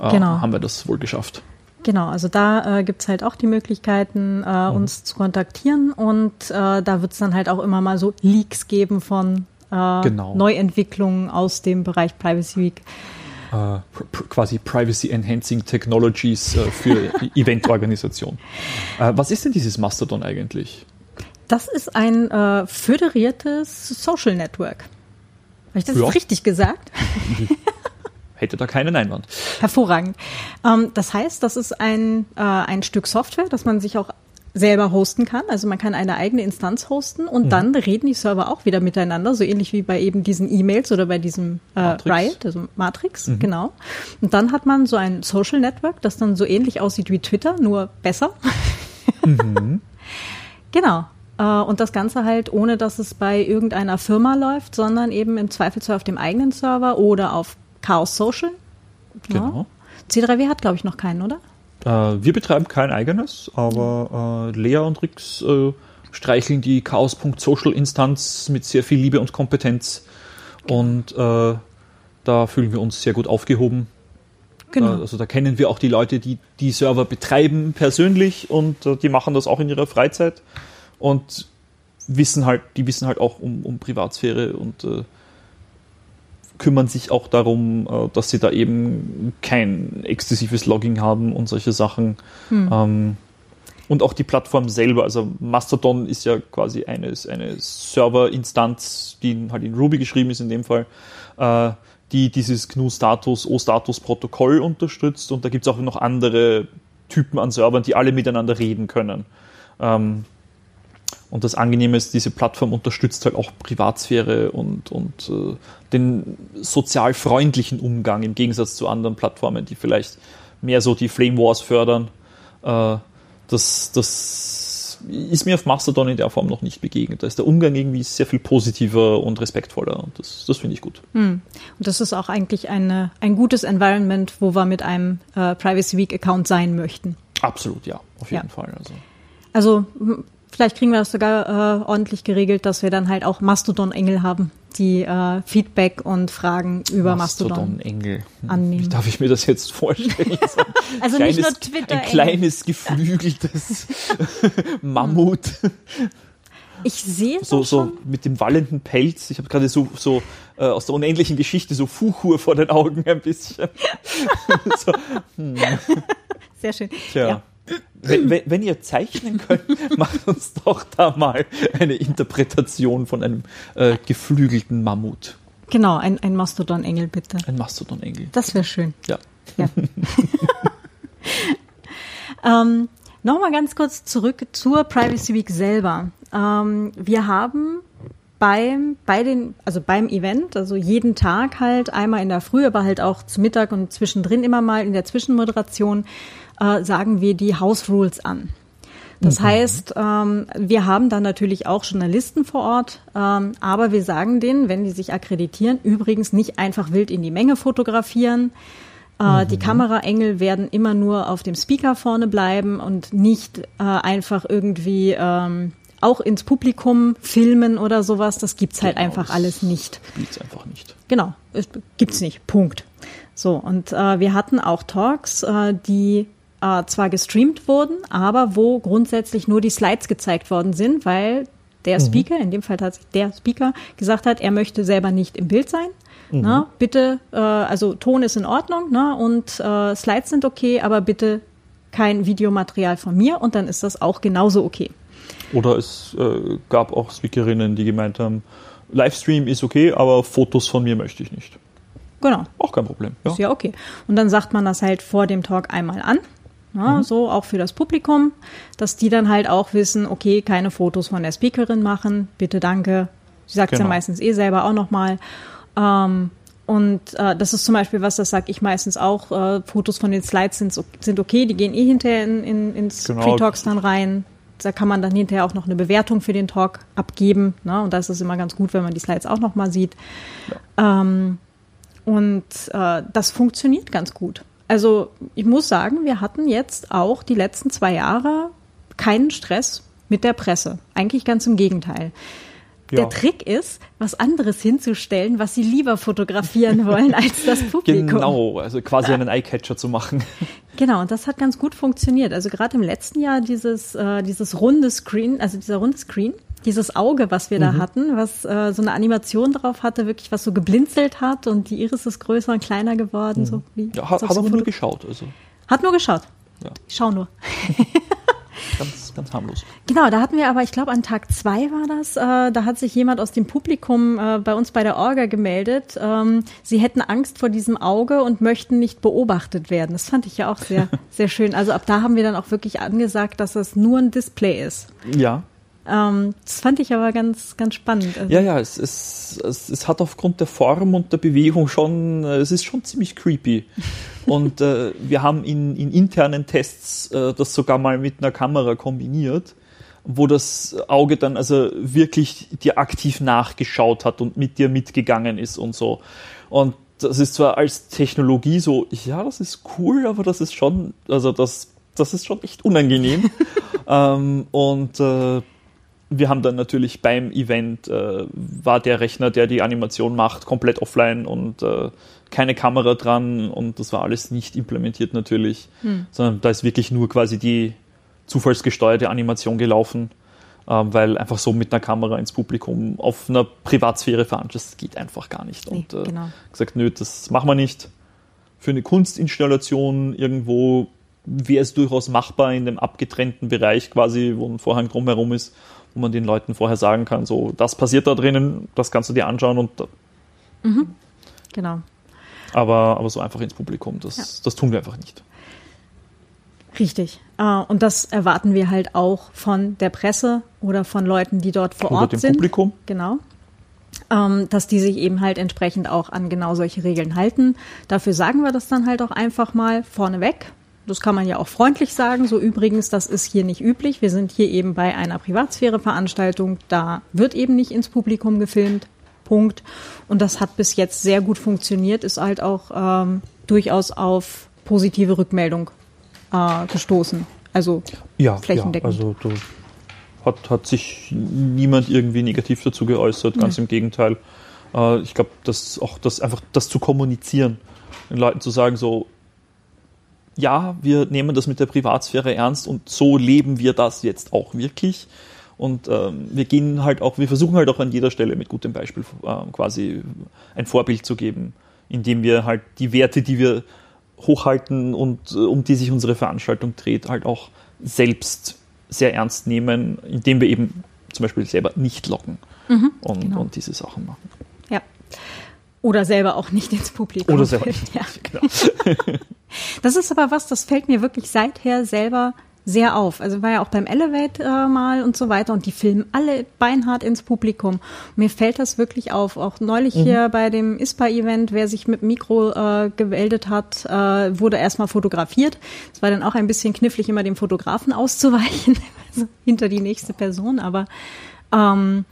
Speaker 2: äh,
Speaker 1: Genau.
Speaker 2: haben wir das wohl geschafft.
Speaker 1: Genau, also da äh, gibt's halt auch die Möglichkeiten, äh, uns zu kontaktieren und äh, da wird's dann halt auch immer mal so Leaks geben von äh,
Speaker 2: Genau.
Speaker 1: Neuentwicklungen aus dem Bereich Privacy Week.
Speaker 2: Äh, pr quasi Privacy Enhancing Technologies äh, für Eventorganisation. Äh, was ist denn dieses Mastodon eigentlich?
Speaker 1: Das ist ein äh, föderiertes Social Network. Habe ich das
Speaker 2: Ja.
Speaker 1: richtig gesagt?
Speaker 2: Hätte da keinen Einwand.
Speaker 1: Hervorragend. Ähm, das heißt, das ist ein, äh, ein Stück Software, das man sich auch selber hosten kann. Also man kann eine eigene Instanz hosten und dann reden die Server auch wieder miteinander, so ähnlich wie bei eben diesen E-Mails oder bei diesem äh,
Speaker 2: Matrix.
Speaker 1: Riot, also Matrix, genau. Und dann hat man so ein Social Network, das dann so ähnlich aussieht wie Twitter, nur besser. genau. Äh, Und das Ganze halt ohne, dass es bei irgendeiner Firma läuft, sondern eben im Zweifelsfall auf dem eigenen Server oder auf Chaos Social.
Speaker 2: Genau.
Speaker 1: C3W hat, glaube ich, noch keinen, oder?
Speaker 2: Äh, wir betreiben kein eigenes, aber äh, Lea und Rix äh, streicheln die Chaos.social-Instanz mit sehr viel Liebe und Kompetenz und äh, da fühlen wir uns sehr gut aufgehoben.
Speaker 1: Genau.
Speaker 2: Äh, also da kennen wir auch die Leute, die die Server betreiben persönlich und äh, die machen das auch in ihrer Freizeit und wissen halt, die wissen halt auch um, um Privatsphäre und kümmern sich auch darum, äh, dass sie da eben kein exzessives Logging haben und solche Sachen. Ähm, und auch die Plattform selber, also Mastodon ist ja quasi eine, eine Serverinstanz, die in- halt in Ruby geschrieben ist in dem Fall, äh, die dieses GNU-Status, O-Status-Protokoll unterstützt und da gibt es auch noch andere Typen an Servern, die alle miteinander reden können. Ähm, und das Angenehme ist, diese Plattform unterstützt halt auch Privatsphäre und, und äh, den sozial freundlichen Umgang im Gegensatz zu anderen Plattformen, die vielleicht mehr so die Flame Wars fördern. Äh, das, das ist mir auf Mastodon in der Form noch nicht begegnet. Da ist der Umgang irgendwie sehr viel positiver und respektvoller und das, das finde ich gut.
Speaker 1: Und das ist auch eigentlich eine, ein gutes Environment, wo wir mit einem äh, Privacy Week Account sein möchten.
Speaker 2: Absolut, ja, auf jeden
Speaker 1: Ja.
Speaker 2: Fall. Also.
Speaker 1: Also hm, vielleicht kriegen wir das sogar äh, ordentlich geregelt, dass wir dann halt auch Mastodon-Engel haben, die äh, Feedback und Fragen über Mastodon.
Speaker 2: Engel. Hm,
Speaker 1: annehmen.
Speaker 2: Wie darf ich mir das jetzt vorstellen? So
Speaker 1: Also nicht nur Twitter.
Speaker 2: Ein kleines, geflügeltes Mammut.
Speaker 1: Ich sehe
Speaker 2: So,
Speaker 1: so,
Speaker 2: mit dem wallenden Pelz. Ich habe gerade so, so äh, aus der unendlichen Geschichte so Fuchur vor den Augen ein bisschen. so,
Speaker 1: Sehr schön.
Speaker 2: tja.
Speaker 1: Ja.
Speaker 2: Wenn, wenn, wenn ihr zeichnen könnt, macht uns doch da mal eine Interpretation von einem äh, geflügelten Mammut.
Speaker 1: Genau, ein, ein Mastodon-Engel bitte.
Speaker 2: Ein Mastodon-Engel.
Speaker 1: Das wäre schön.
Speaker 2: Ja.
Speaker 1: Ähm, Nochmal ganz kurz zurück zur Privacy Week selber. Ähm, wir haben beim, bei den, also beim Event, also jeden Tag halt, einmal in der Früh, aber halt auch zu Mittag und zwischendrin immer mal in der Zwischenmoderation, äh, sagen wir die House Rules an. Das heißt, ähm, wir haben dann natürlich auch Journalisten vor Ort, ähm, aber wir sagen denen, wenn die sich akkreditieren, übrigens nicht einfach wild in die Menge fotografieren. Äh, Die Kameraengel werden immer nur auf dem Speaker vorne bleiben und nicht äh, einfach irgendwie ähm, auch ins Publikum filmen oder sowas. Das gibt's halt
Speaker 2: Genau,
Speaker 1: einfach alles nicht.
Speaker 2: Spielt's einfach nicht.
Speaker 1: Genau, es gibt's nicht. Punkt. So, und äh, wir hatten auch Talks, äh, die äh, zwar gestreamt wurden, aber wo grundsätzlich nur die Slides gezeigt worden sind, weil der Speaker, in dem Fall tatsächlich der Speaker, gesagt hat, er möchte selber nicht im Bild sein. Ne, bitte, äh, also Ton ist in Ordnung ne, und äh, Slides sind okay, aber bitte kein Videomaterial von mir und dann ist das auch genauso okay.
Speaker 2: Oder es äh, gab auch Speakerinnen, die gemeint haben, Livestream ist okay, aber Fotos von mir möchte ich nicht.
Speaker 1: Genau.
Speaker 2: Auch kein Problem.
Speaker 1: Ja. Ist ja okay. Und dann sagt man das halt vor dem Talk einmal an. Ja, mhm. So auch für das Publikum, dass die dann halt auch wissen, okay, keine Fotos von der Speakerin machen, bitte danke. Sie sagt es genau. ja meistens eh selber auch nochmal. Ähm, und äh, das ist zum Beispiel was, das sage ich meistens auch, äh, Fotos von den Slides sind, sind okay, die gehen eh hinterher in, in, ins genau. Pre-Talks dann rein. Da kann man dann hinterher auch noch eine Bewertung für den Talk abgeben. Ne? Und da ist es immer ganz gut, wenn man die Slides auch nochmal sieht. Ja. Ähm, und äh, das funktioniert ganz gut. Also ich muss sagen, wir hatten jetzt auch die letzten zwei Jahre keinen Stress mit der Presse. Eigentlich ganz im Gegenteil. Ja. Der Trick ist, was anderes hinzustellen, was sie lieber fotografieren wollen als das Publikum.
Speaker 2: Genau, also quasi einen Eyecatcher zu machen.
Speaker 1: Genau, und das hat ganz gut funktioniert. Also gerade im letzten Jahr dieses, äh, dieses runde Screen, also dieser runde Screen, dieses Auge, was wir mhm. da hatten, was äh, so eine Animation drauf hatte, wirklich was so geblinzelt hat und die Iris ist größer und kleiner geworden. Mhm. So
Speaker 2: wie, ja, hat, hat auch nur geschaut. Also.
Speaker 1: Hat nur geschaut. Ja. Ich schau nur.
Speaker 2: ganz, ganz harmlos.
Speaker 1: Genau, da hatten wir aber, ich glaube, an Tag zwei war das, äh, da hat sich jemand aus dem Publikum äh, bei uns bei der Orga gemeldet. Ähm, sie hätten Angst vor diesem Auge und möchten nicht beobachtet werden. Das fand ich ja auch sehr, sehr schön. Also ab da haben wir dann auch wirklich angesagt, dass das nur ein Display ist.
Speaker 2: Ja,
Speaker 1: ähm, das fand ich aber ganz, ganz spannend.
Speaker 2: Also ja, ja, es, es, es, es, hat aufgrund der Form und der Bewegung schon, äh, es ist schon ziemlich creepy. und äh, wir haben in, in internen Tests äh, das sogar mal mit einer Kamera kombiniert, wo das Auge dann also wirklich dir aktiv nachgeschaut hat und mit dir mitgegangen ist und so. Und das ist zwar als Technologie so, ja, das ist cool, aber das ist schon, also das, das ist schon echt unangenehm. ähm, und äh, wir haben dann natürlich beim Event, äh, war der Rechner, der die Animation macht, komplett offline und äh, keine Kamera dran und das war alles nicht implementiert natürlich, hm. sondern da ist wirklich nur quasi die zufallsgesteuerte Animation gelaufen, äh, weil einfach so mit einer Kamera ins Publikum auf einer Privatsphäre veranstaltet, das geht einfach gar nicht. Nee, und äh, genau. gesagt, nö, das machen wir nicht. Für eine Kunstinstallation irgendwo wäre es durchaus machbar in dem abgetrennten Bereich quasi, wo ein Vorhang drumherum ist wo man den Leuten vorher sagen kann, so, das passiert da drinnen, das kannst du dir anschauen und
Speaker 1: mhm. genau.
Speaker 2: Aber, aber so einfach ins Publikum, das, ja. das tun wir einfach nicht.
Speaker 1: Richtig. Uh, und das erwarten wir halt auch von der Presse oder von Leuten, die dort vor oder Ort
Speaker 2: dem
Speaker 1: sind.
Speaker 2: Publikum.
Speaker 1: Genau. Ähm, dass die sich eben halt entsprechend auch an genau solche Regeln halten. Dafür sagen wir das dann halt auch einfach mal vorneweg. Das kann man ja auch freundlich sagen. So übrigens, das ist hier nicht üblich. Wir sind hier eben bei einer Privatsphäre-Veranstaltung. Da wird eben nicht ins Publikum gefilmt. Punkt. Und das hat bis jetzt sehr gut funktioniert, ist halt auch ähm, durchaus auf positive Rückmeldung äh, gestoßen. Also
Speaker 2: ja, flächendeckend. Ja, also du, hat, hat sich niemand irgendwie negativ dazu geäußert, ganz nee. im Gegenteil. Äh, ich glaube, dass auch das einfach das zu kommunizieren, den Leuten zu sagen, so, ja, wir nehmen das mit der Privatsphäre ernst und so leben wir das jetzt auch wirklich. Und ähm, wir gehen halt auch, wir versuchen halt auch an jeder Stelle mit gutem Beispiel äh, quasi ein Vorbild zu geben, indem wir halt die Werte, die wir hochhalten und äh, um die sich unsere Veranstaltung dreht, halt auch selbst sehr ernst nehmen, indem wir eben zum Beispiel selber nicht locken mhm, und, genau. und diese Sachen machen.
Speaker 1: Ja. Oder selber auch nicht ins Publikum.
Speaker 2: Oder selber nicht. Ja. Genau.
Speaker 1: Das ist aber was, das fällt mir wirklich seither selber sehr auf. Also war ja auch beim Elevate äh, mal und so weiter und die filmen alle beinhart ins Publikum. mir fällt das wirklich auf. Auch neulich mhm. hier bei dem ISPA-Event, wer sich mit Mikro äh, gemeldet hat, äh, wurde erstmal fotografiert. Es war dann auch ein bisschen knifflig, immer dem Fotografen auszuweichen, also hinter die nächste Person, aber ähm,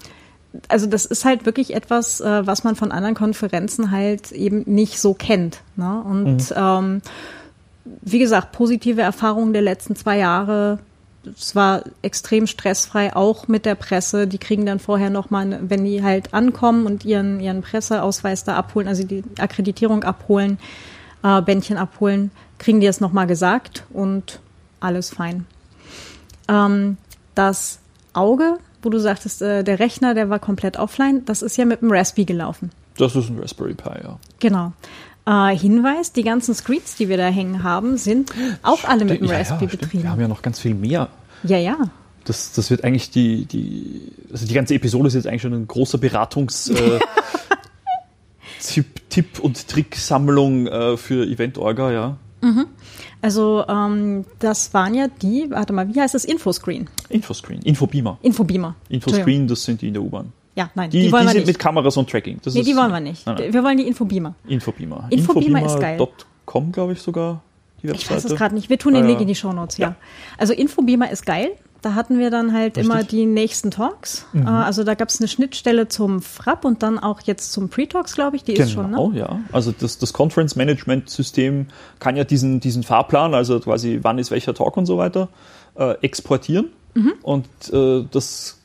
Speaker 1: also das ist halt wirklich etwas, äh, was man von anderen Konferenzen halt eben nicht so kennt. Ne? Und mhm. ähm, wie gesagt, positive Erfahrungen der letzten zwei Jahre. Es war extrem stressfrei, auch mit der Presse. Die kriegen dann vorher nochmal, wenn die halt ankommen und ihren, ihren Presseausweis da abholen, also die Akkreditierung abholen, äh, Bändchen abholen, kriegen die das nochmal gesagt und alles fein. Ähm, das Auge wo du sagtest, äh, der Rechner, der war komplett offline, das ist ja mit dem Raspberry gelaufen.
Speaker 2: Das ist ein Raspberry Pi, ja.
Speaker 1: Genau. Äh, Hinweis, die ganzen Screens, die wir da hängen haben, sind auch alle mit dem
Speaker 2: Ja, ja,
Speaker 1: Raspberry
Speaker 2: stimmt.
Speaker 1: betrieben.
Speaker 2: Wir haben ja noch ganz viel mehr.
Speaker 1: Ja, ja.
Speaker 2: Das, das wird eigentlich die, die, also die ganze Episode ist jetzt eigentlich schon ein großer Beratungs- äh, Tipp, Tipp und Tricksammlung äh, für Event-Orga, ja.
Speaker 1: Also ähm, das waren ja die, warte mal, wie heißt das? Infoscreen.
Speaker 2: Infoscreen, Infobeamer.
Speaker 1: Infobeamer.
Speaker 2: Infoscreen, das sind die in der U-Bahn.
Speaker 1: Ja, nein,
Speaker 2: Die,
Speaker 1: die,
Speaker 2: die,
Speaker 1: wollen wir
Speaker 2: sind
Speaker 1: nicht.
Speaker 2: mit Kameras und Tracking. Das
Speaker 1: nee,
Speaker 2: ist-
Speaker 1: die wollen wir nicht.
Speaker 2: Nein, nein.
Speaker 1: Wir wollen die Infobeamer.
Speaker 2: Infobeamer.
Speaker 1: Infobeamer ist geil.
Speaker 2: Infobeamer.com, glaube ich sogar, die
Speaker 1: Ich weiß es gerade nicht. Wir tun den
Speaker 2: Ah,
Speaker 1: Link in die Shownotes, ja.
Speaker 2: Ja.
Speaker 1: Also Infobeamer ist geil. Da hatten wir dann halt
Speaker 2: Richtig. Mhm.
Speaker 1: immer die nächsten Talks. Äh, also da gab es eine Schnittstelle zum Frapp und dann auch jetzt zum Pre-Talks, glaube ich. Die ist schon,
Speaker 2: Genau,
Speaker 1: ne?
Speaker 2: ja. Also das, das Conference Management System kann ja diesen, diesen Fahrplan, also quasi wann ist welcher Talk und so weiter, äh, exportieren.
Speaker 1: Mhm.
Speaker 2: Und äh, das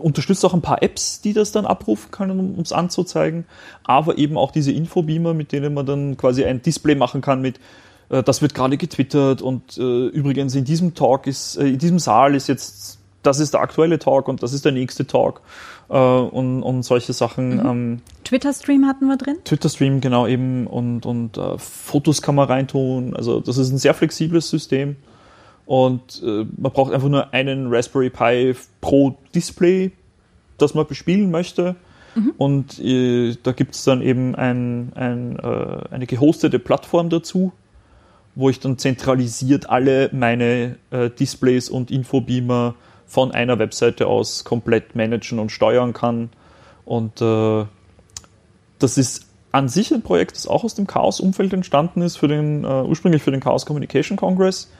Speaker 2: unterstützt auch ein paar Apps, die das dann abrufen können, um es anzuzeigen. Aber eben auch diese Infobeamer, mit denen man dann quasi ein Display machen kann mit das wird gerade getwittert und äh, übrigens in diesem Talk ist, äh, in diesem Saal ist jetzt, das ist der aktuelle Talk und das ist der nächste Talk äh, und, und solche Sachen.
Speaker 1: Mhm.
Speaker 2: Ähm,
Speaker 1: Twitter-Stream hatten wir drin.
Speaker 2: Twitter-Stream, genau eben, und, und äh, Fotos kann man reintun. Also das ist ein sehr flexibles System. Und äh, man braucht einfach nur einen Raspberry Pi pro Display, das man bespielen möchte. Und äh, da gibt es dann eben ein, ein, äh, eine gehostete Plattform dazu, wo ich dann zentralisiert alle meine äh, Displays und Infobeamer von einer Webseite aus komplett managen und steuern kann. Und äh, das ist an sich ein Projekt, das auch aus dem Chaos-Umfeld entstanden ist, für den, äh, ursprünglich für den Chaos Communication Congress,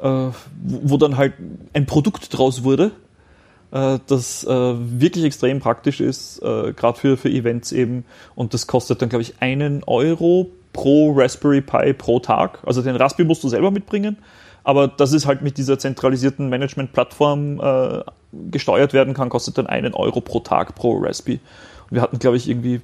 Speaker 2: äh, wo, wo dann halt ein Produkt draus wurde, äh, das äh, wirklich extrem praktisch ist, gerade für, für Events eben. Und das kostet dann, glaube ich, einen Euro pro Raspberry Pi pro Tag. Also den Raspberry musst du selber mitbringen, aber das ist halt mit dieser zentralisierten Management-Plattform äh, gesteuert werden kann, kostet dann einen Euro pro Tag pro Raspberry. Und wir hatten, glaube ich, irgendwie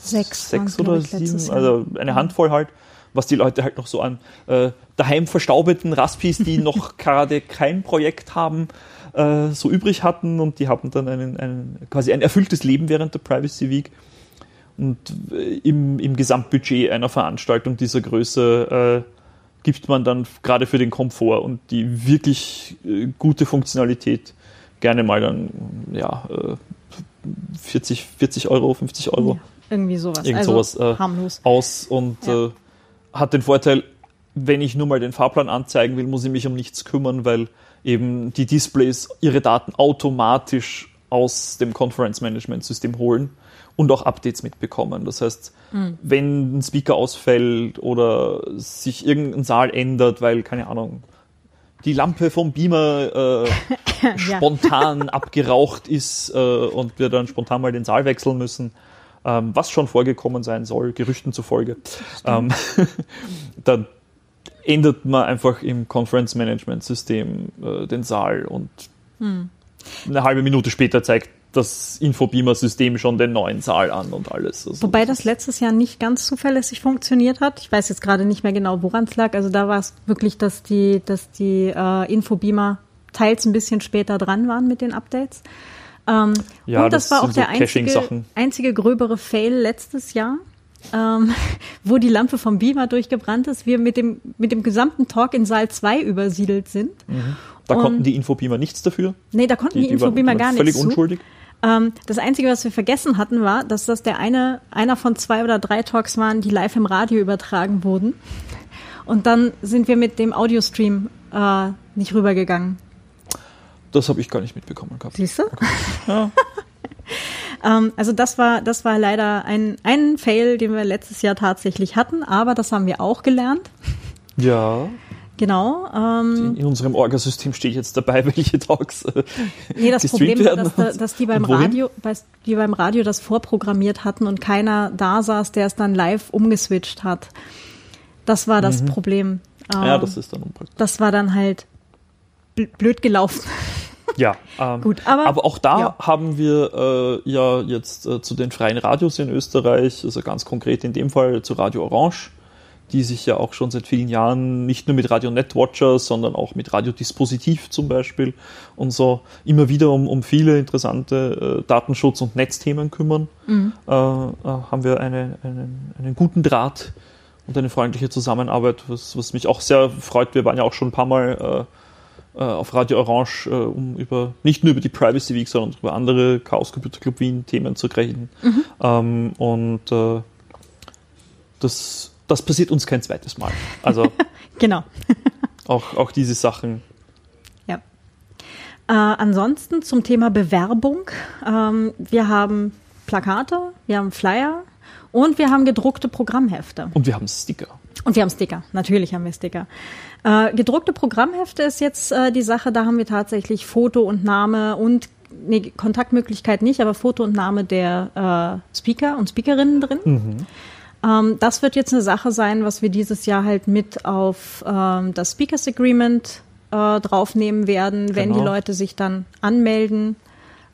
Speaker 1: Sechs,
Speaker 2: sechs oder sieben, also eine Handvoll halt, was die Leute halt noch so an äh, daheim verstaubeten Raspis, die noch gerade kein Projekt haben, äh, so übrig hatten und die hatten dann einen, einen, quasi ein erfülltes Leben während der Privacy Week. Und äh, im, im Gesamtbudget einer Veranstaltung dieser Größe äh, gibt man dann gerade für den Komfort und die wirklich äh, gute Funktionalität gerne mal dann ja, äh, 40, 40 Euro, 50 Euro
Speaker 1: Ja, irgendwie sowas.
Speaker 2: Irgend
Speaker 1: also
Speaker 2: sowas, äh,
Speaker 1: harmlos.
Speaker 2: aus und
Speaker 1: Ja.
Speaker 2: äh, hat den Vorteil, wenn ich nur mal den Fahrplan anzeigen will, muss ich mich um nichts kümmern, weil eben die Displays ihre Daten automatisch aus dem Conference Management System holen und auch Updates mitbekommen. Das heißt,
Speaker 1: Hm.
Speaker 2: wenn ein Speaker ausfällt oder sich irgendein Saal ändert, weil, keine Ahnung, die Lampe vom Beamer äh, spontan abgeraucht ist äh, und wir dann spontan mal den Saal wechseln müssen, ähm, was schon vorgekommen sein soll, Gerüchten zufolge, ähm, dann ändert man einfach im Conference Management System äh, den Saal und eine halbe Minute später zeigt das Infobeamer-System schon den neuen Saal an und alles. Also
Speaker 1: Wobei das letztes Jahr nicht ganz zuverlässig funktioniert hat. Ich weiß jetzt gerade nicht mehr genau, woran es lag. Also da war es wirklich, dass die, dass die äh, Infobeamer teils ein bisschen später dran waren mit den Updates. Ähm,
Speaker 2: Ja,
Speaker 1: und das,
Speaker 2: das
Speaker 1: war auch
Speaker 2: so
Speaker 1: der einzige, einzige gröbere Fail letztes Jahr. Ähm, wo die Lampe vom Beamer durchgebrannt ist, wir mit dem, mit dem gesamten Talk in Saal 2 übersiedelt sind.
Speaker 2: da
Speaker 1: und-
Speaker 2: konnten die Infobeamer nichts dafür.
Speaker 1: Nee, da konnten die,
Speaker 2: Die,
Speaker 1: Infobeamer gar nichts
Speaker 2: völlig
Speaker 1: zu.
Speaker 2: unschuldig.
Speaker 1: Ähm, das Einzige, was wir vergessen hatten, war, dass das der eine, einer von zwei oder drei Talks waren, die live im Radio übertragen wurden. Und dann sind wir mit dem Audiostream äh, nicht rübergegangen.
Speaker 2: Das habe ich gar nicht mitbekommen gehabt.
Speaker 1: Siehst du?
Speaker 2: Ja.
Speaker 1: Ähm, also das war, das war leider ein, ein Fail, den wir letztes Jahr tatsächlich hatten, aber das haben wir auch gelernt.
Speaker 2: ja,
Speaker 1: Genau. Ähm,
Speaker 2: in, unserem Orgasystem steht jetzt dabei, welche Talks äh,
Speaker 1: nee, das Problem war, dass, da- dass die beim? Radio, die beim Radio das vorprogrammiert hatten und keiner da saß, der es dann live umgeswitcht hat. Das war das Problem.
Speaker 2: Mhm. Ja,
Speaker 1: Ähm,
Speaker 2: das ist dann unpraktisch.
Speaker 1: das war dann halt bl- blöd gelaufen.
Speaker 2: Ja, ähm,
Speaker 1: Gut, aber-
Speaker 2: auch da
Speaker 1: ja.
Speaker 2: haben wir äh, ja jetzt äh, zu den freien Radios in Österreich, also ganz konkret in dem Fall zu Radio Orange, die sich ja auch schon seit vielen Jahren nicht nur mit Radio Netwatcher, sondern auch mit Radiodispositiv zum Beispiel und so immer wieder um, um viele interessante äh, Datenschutz- und Netzthemen kümmern, mhm. äh, äh, haben wir eine, einen, einen guten Draht und eine freundliche Zusammenarbeit, was, was mich auch sehr freut. Wir waren ja auch schon ein paar Mal äh, äh auf Radio Orange, äh, um über nicht nur über die Privacy Week, sondern über andere Chaos Computer Club Wien Themen zu reden. Mhm. Ähm, und äh, das, das passiert uns kein zweites Mal. Also
Speaker 1: genau.
Speaker 2: auch, auch diese Sachen.
Speaker 1: Ja. Äh, ansonsten zum Thema Bewerbung. Ähm, wir haben Plakate, wir haben Flyer und wir haben gedruckte Programmhefte.
Speaker 2: Und wir haben Sticker.
Speaker 1: Und wir haben Sticker, natürlich haben wir Sticker. Äh, gedruckte Programmhefte ist jetzt äh, die Sache, da haben wir tatsächlich Foto und Name und nee, Kontaktmöglichkeit nicht, aber Foto und Name der äh, Speaker und Speakerinnen drin. Mhm. Ähm, das wird jetzt eine Sache sein, was wir dieses Jahr halt mit auf ähm, das Speakers Agreement äh, draufnehmen werden, wenn die genau. Leute sich dann anmelden,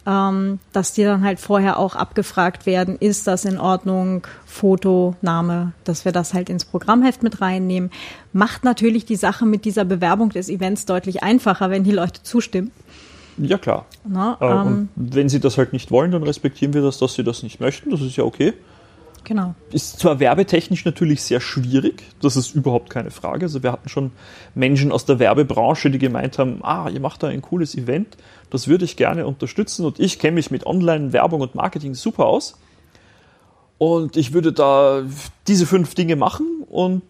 Speaker 1: ähm, dass die dann halt vorher auch abgefragt werden, ist das in Ordnung, Foto, Name, dass wir das halt ins Programmheft mit reinnehmen. Macht natürlich die Sache mit dieser Bewerbung des Events deutlich einfacher, wenn die Leute zustimmen.
Speaker 2: Ja, klar. Na, äh, ähm, und wenn sie das halt nicht wollen, dann respektieren wir das, dass sie das nicht möchten. Das ist ja okay.
Speaker 1: Genau.
Speaker 2: Ist zwar werbetechnisch natürlich sehr schwierig, das ist überhaupt keine Frage. Also wir hatten schon Menschen aus der Werbebranche, die gemeint haben, ah, ihr macht da ein cooles Event, das würde ich gerne unterstützen und ich kenne mich mit Online-Werbung und Marketing super aus. Und ich würde da diese fünf Dinge machen und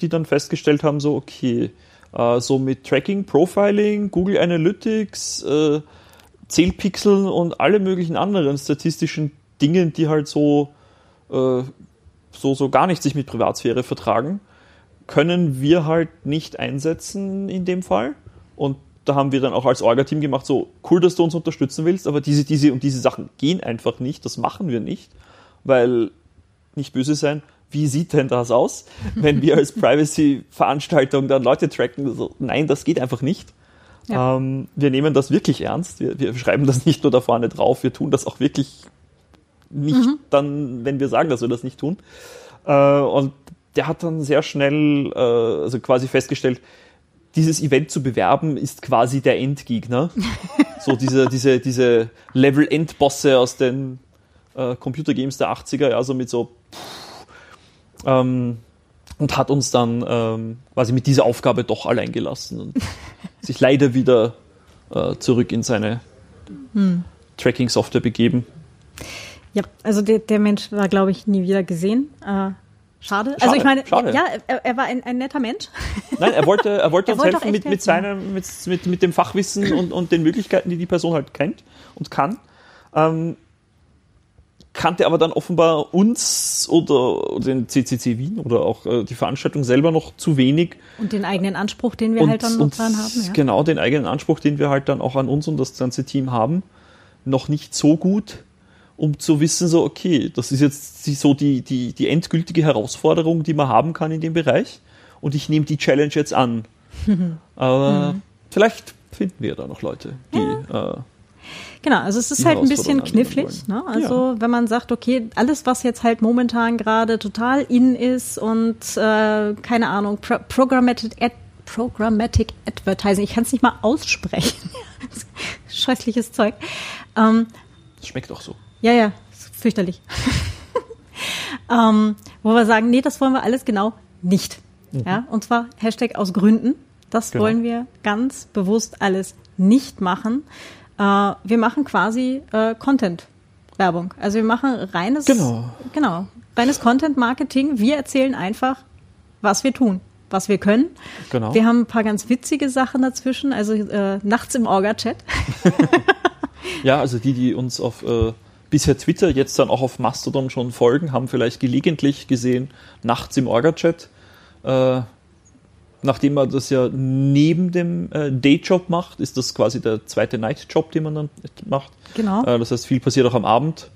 Speaker 2: die dann festgestellt haben, so, okay, äh, so mit Tracking, Profiling, Google Analytics, äh, Zählpixeln und alle möglichen anderen statistischen Dingen, die halt so äh, so, so gar nicht sich mit Privatsphäre vertragen, können wir halt nicht einsetzen in dem Fall. Und da haben wir dann auch als Orga-Team gemacht, so cool, dass du uns unterstützen willst, aber diese, diese und diese Sachen gehen einfach nicht, das machen wir nicht, weil, nicht böse sein, wie sieht denn das aus, wenn wir als Privacy-Veranstaltung dann Leute tracken? Also, nein, das geht einfach nicht. Ja. Ähm, wir nehmen das wirklich ernst. Wir, wir, schreiben das nicht nur da vorne drauf, wir tun das auch wirklich nicht mhm. dann, wenn wir sagen, dass wir das nicht tun. Äh, und der hat dann sehr schnell, äh, also quasi festgestellt, dieses Event zu bewerben ist quasi der Endgegner. so diese, diese, diese Level-End-Bosse aus den äh, Computer-Games der 80er, also mit so pff, ähm, und hat uns dann ähm, quasi mit dieser Aufgabe doch allein gelassen und sich leider wieder äh, zurück in seine hm. Tracking-Software begeben.
Speaker 1: Ja, also der, der Mensch war, glaube ich, nie wieder gesehen. Äh, schade. schade. Also ich meine, schade. ja, er, er war ein, ein, netter Mensch.
Speaker 2: Nein, er wollte, er wollte er uns wollte helfen mit, mit, seinem, mit, mit, mit dem Fachwissen und, und den Möglichkeiten, die die Person halt kennt und kann. Ähm, kannte aber dann offenbar uns oder den CCC Wien oder auch äh, die Veranstaltung selber noch zu wenig.
Speaker 1: Und den eigenen Anspruch, den wir und, halt dann noch dran haben.
Speaker 2: Ja. Genau, den eigenen Anspruch, den wir halt dann auch an uns und das ganze Team haben, noch nicht so gut um zu wissen, so, okay, das ist jetzt so die, die, die endgültige Herausforderung, die man haben kann in dem Bereich. Und ich nehme die Challenge jetzt an. Aber mhm. vielleicht finden wir da noch Leute, die. Ja. Äh,
Speaker 1: Genau, also es ist halt ein bisschen knifflig. Ne? Also ja. wenn man sagt, okay, alles, was jetzt halt momentan gerade total in ist und äh, keine Ahnung, Pro Programmatic, Ad Programmatic Advertising, ich kann es nicht mal aussprechen. Scheußliches Zeug.
Speaker 2: Ähm, das schmeckt auch so.
Speaker 1: Ja, ja, fürchterlich. ähm, wo wir sagen, nee, das wollen wir alles genau nicht. Mhm. Ja, und zwar Hashtag aus Gründen. Das genau. wollen wir ganz bewusst alles nicht machen. Äh, wir machen quasi äh, Content-Werbung. Also wir machen reines,
Speaker 2: genau.
Speaker 1: genau, reines Content-Marketing. Wir erzählen einfach, was wir tun was wir können. Genau. Wir haben ein paar ganz witzige Sachen dazwischen, also äh, nachts im Orga-Chat.
Speaker 2: ja, also die, die uns auf äh, bisher Twitter, jetzt dann auch auf Mastodon schon folgen, haben vielleicht gelegentlich gesehen, nachts im Orga-Chat, äh, nachdem man das ja neben dem äh, Dayjob macht, ist das quasi der zweite Nightjob, den man dann macht.
Speaker 1: Genau.
Speaker 2: Äh, das heißt, viel passiert auch am Abend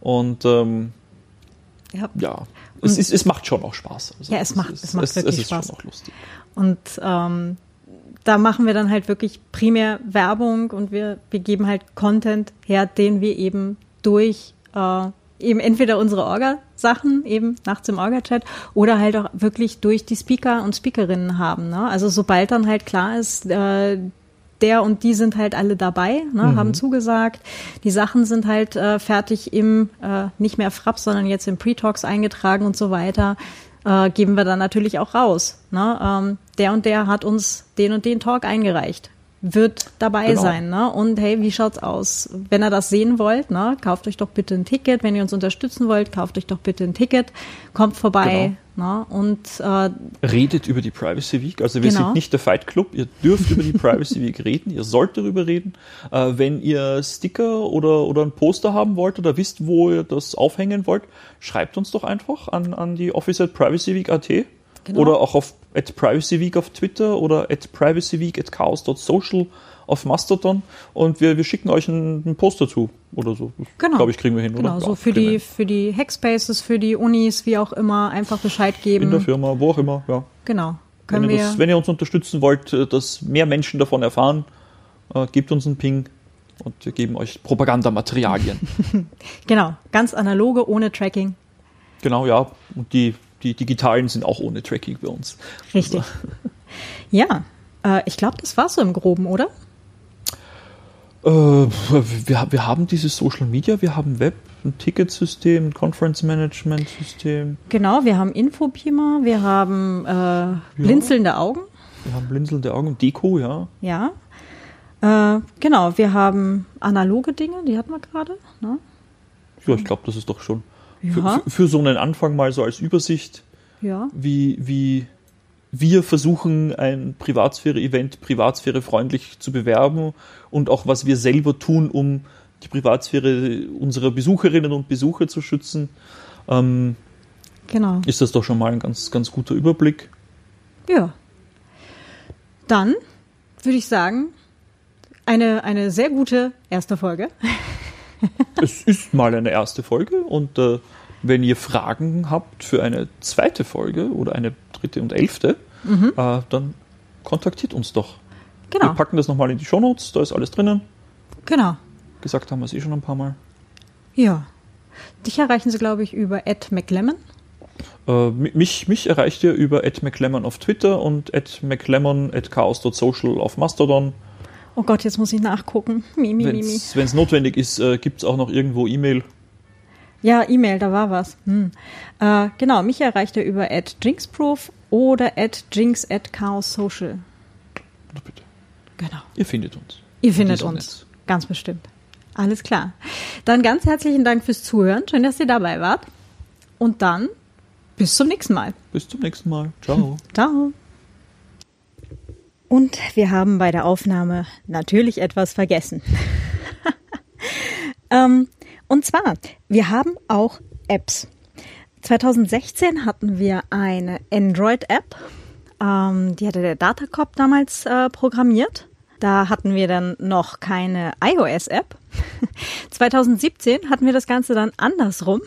Speaker 2: und ähm, ja. ja. Es, ist, es macht schon auch Spaß.
Speaker 1: Also ja, es macht, es, es macht es, wirklich es ist Spaß. Schon auch lustig. Und ähm, da machen wir dann halt wirklich primär Werbung und wir, wir geben halt Content her, den wir eben durch äh, eben entweder unsere Orga-Sachen eben nachts im Orga-Chat oder halt auch wirklich durch die Speaker und Speakerinnen haben. Ne? Also sobald dann halt klar ist, äh, der und die sind halt alle dabei, ne, mhm. haben zugesagt. Die Sachen sind halt äh, fertig im, äh, nicht mehr Frapp, sondern jetzt im Pre-Talks eingetragen und so weiter. Äh, geben wir dann natürlich auch raus. Ne? Ähm, der und der hat uns den und den Talk eingereicht wird dabei genau. sein. Ne? Und hey, wie schaut's aus? Wenn ihr das sehen wollt, ne, kauft euch doch bitte ein Ticket. Wenn ihr uns unterstützen wollt, kauft euch doch bitte ein Ticket. Kommt vorbei. Genau. Ne? Und äh,
Speaker 2: redet über die Privacy Week. Also wir genau. sind nicht der Fight Club. Ihr dürft über die Privacy Week reden. Ihr sollt darüber reden. Äh, wenn ihr Sticker oder oder ein Poster haben wollt oder wisst, wo ihr das aufhängen wollt, schreibt uns doch einfach an an die Office at Privacy Week AT. Genau. Oder auch auf at Privacy Week auf Twitter oder at Privacy Week at chaos.social auf Mastodon und wir, wir schicken euch einen, einen Poster zu oder so.
Speaker 1: Genau.
Speaker 2: Glaube ich, kriegen wir hin,
Speaker 1: genau,
Speaker 2: oder?
Speaker 1: so für die, für die Hackspaces, für die Unis, wie auch immer, einfach Bescheid geben.
Speaker 2: In der Firma, wo auch immer, ja.
Speaker 1: Genau.
Speaker 2: Können wenn, ihr das, wenn ihr uns unterstützen wollt, äh, dass mehr Menschen davon erfahren, äh, gebt uns einen Ping und wir geben euch Propagandamaterialien.
Speaker 1: genau, ganz analoge, ohne Tracking.
Speaker 2: Genau, ja. Und die die digitalen sind auch ohne Tracking bei uns.
Speaker 1: Richtig. Also. Ja, äh, ich glaube, das war so im Groben, oder?
Speaker 2: Äh, wir, wir haben dieses Social Media, wir haben Web, ein Ticketsystem, ein Conference Management System.
Speaker 1: Genau, wir haben Infobeamer, wir haben äh, blinzelnde ja, Augen.
Speaker 2: Wir haben blinzelnde Augen, Deko, ja.
Speaker 1: Ja. Äh, genau, wir haben analoge Dinge, die hatten wir gerade. Ne?
Speaker 2: Ja, ich glaube, das ist doch schon ja. für, für, so einen Anfang mal so als Übersicht,
Speaker 1: ja.
Speaker 2: wie, wie wir versuchen, ein Privatsphäre-Event privatsphärefreundlich zu bewerben und auch was wir selber tun, um die Privatsphäre unserer Besucherinnen und Besucher zu schützen. Ähm,
Speaker 1: genau.
Speaker 2: Ist das doch schon mal ein ganz, ganz guter Überblick.
Speaker 1: Ja. Dann würde ich sagen, eine, eine sehr gute erste Folge.
Speaker 2: Es ist mal eine erste Folge und äh, wenn ihr Fragen habt für eine zweite Folge oder eine dritte und elfte, mhm. äh, dann kontaktiert uns doch.
Speaker 1: Genau.
Speaker 2: Wir packen das nochmal in die Shownotes, da ist alles drinnen.
Speaker 1: Genau.
Speaker 2: Gesagt haben wir es eh schon ein paar Mal.
Speaker 1: Ja. Dich erreichen sie, glaube ich, über Ed McLemmon.
Speaker 2: Äh, mich, mich erreicht ihr über Ed McLemmon auf Twitter und Ed McLemmon at chaos.social auf Mastodon.
Speaker 1: Oh Gott, jetzt muss ich nachgucken.
Speaker 2: Wenn es notwendig ist, äh, gibt es auch noch irgendwo E-Mail.
Speaker 1: Ja, E-Mail, da war was. Hm. Äh, genau, mich erreicht er über at drinksproof oder at drinks at chaos social.
Speaker 2: Bitte.
Speaker 1: Genau.
Speaker 2: Ihr findet uns.
Speaker 1: Ihr findet uns. Netz. Ganz bestimmt. Alles klar. Dann ganz herzlichen Dank fürs Zuhören. Schön, dass ihr dabei wart. Und dann bis zum nächsten Mal.
Speaker 2: Bis zum nächsten Mal. Ciao.
Speaker 1: Ciao. Und wir haben bei der Aufnahme natürlich etwas vergessen. ähm, und zwar, wir haben auch Apps. 2016 hatten wir eine Android-App. Ähm, die hatte der Datacop damals äh, programmiert. Da hatten wir dann noch keine iOS-App. 2017 hatten wir das Ganze dann andersrum.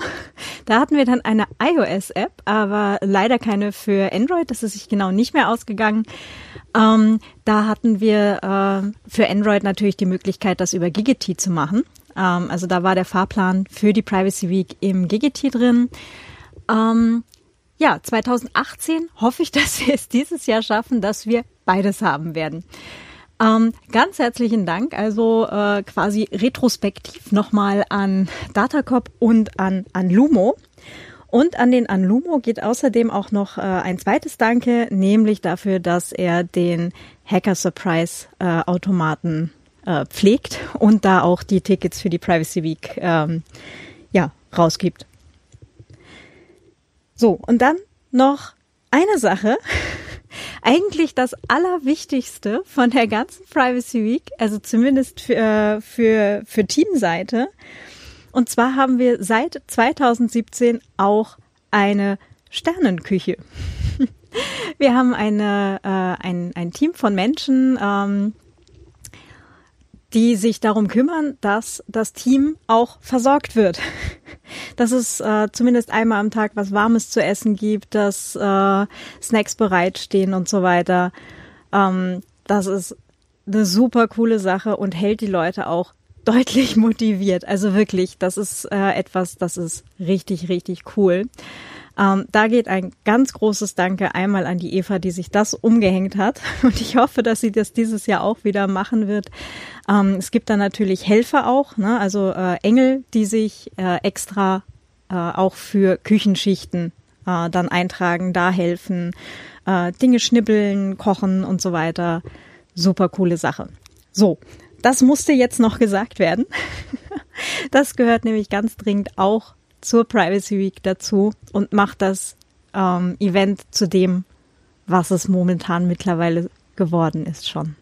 Speaker 1: Da hatten wir dann eine iOS-App, aber leider keine für Android. Das ist sich genau nicht mehr ausgegangen. Ähm, da hatten wir äh, für Android natürlich die Möglichkeit, das über Gigity zu machen. Ähm, also da war der Fahrplan für die Privacy Week im Gigity drin. Ähm, ja, 2018 hoffe ich, dass wir es dieses Jahr schaffen, dass wir beides haben werden. Ähm, ganz herzlichen Dank, also äh, quasi retrospektiv nochmal an Datacop und an, an Lumo. Und an den Anlumo geht außerdem auch noch äh, ein zweites Danke, nämlich dafür, dass er den Hacker Surprise äh, Automaten äh, pflegt und da auch die Tickets für die Privacy Week ähm, ja rausgibt. So und dann noch eine Sache. Eigentlich das Allerwichtigste von der ganzen Privacy Week, also zumindest für, äh, für, für Teamseite. Und zwar haben wir seit 2017 auch eine Sternenküche. Wir haben eine, äh, ein, ein Team von Menschen, ähm, die sich darum kümmern, dass das Team auch versorgt wird. Dass es äh, zumindest einmal am Tag was Warmes zu essen gibt, dass äh, Snacks bereitstehen und so weiter. Ähm, das ist eine super coole Sache und hält die Leute auch deutlich motiviert. Also wirklich, das ist äh, etwas, das ist richtig, richtig cool. Ähm, da geht ein ganz großes Danke einmal an die Eva, die sich das umgehängt hat. Und ich hoffe, dass sie das dieses Jahr auch wieder machen wird. Ähm, es gibt da natürlich Helfer auch, ne? also äh, Engel, die sich äh, extra äh, auch für Küchenschichten äh, dann eintragen, da helfen, äh, Dinge schnippeln, kochen und so weiter. Super coole Sache. So, das musste jetzt noch gesagt werden. Das gehört nämlich ganz dringend auch zur Privacy Week dazu und macht das ähm, Event zu dem, was es momentan mittlerweile geworden ist schon.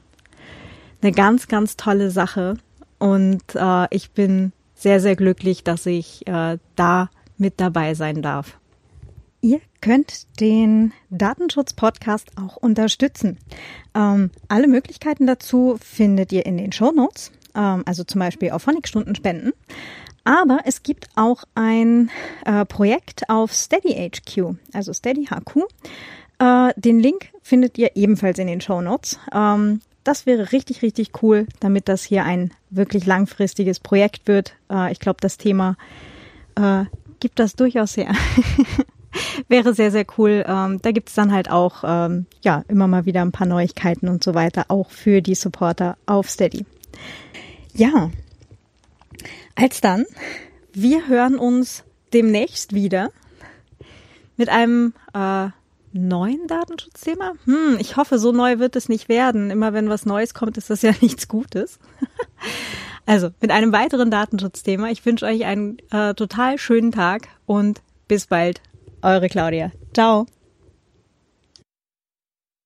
Speaker 1: Eine ganz, ganz tolle Sache und äh, ich bin sehr, sehr glücklich, dass ich äh, da mit dabei sein darf. Ihr könnt den Datenschutz-Podcast auch unterstützen. Ähm, alle Möglichkeiten dazu findet ihr in den Show Notes, ähm, also zum Beispiel auf Phonic-Stunden spenden. Aber es gibt auch ein äh, Projekt auf Steady HQ, also Steady HQ. Äh, den Link findet ihr ebenfalls in den Show Notes. Ähm, das wäre richtig, richtig cool, damit das hier ein wirklich langfristiges Projekt wird. Äh, ich glaube, das Thema äh, gibt das durchaus her. wäre sehr, sehr cool. Ähm, da gibt es dann halt auch ähm, ja immer mal wieder ein paar Neuigkeiten und so weiter, auch für die Supporter auf Steady. Ja, als dann, wir hören uns demnächst wieder mit einem äh, neuen Datenschutzthema. Hm, ich hoffe, so neu wird es nicht werden. Immer wenn was Neues kommt, ist das ja nichts Gutes. also mit einem weiteren Datenschutzthema. Ich wünsche euch einen äh, total schönen Tag und bis bald. Eure Claudia. Ciao.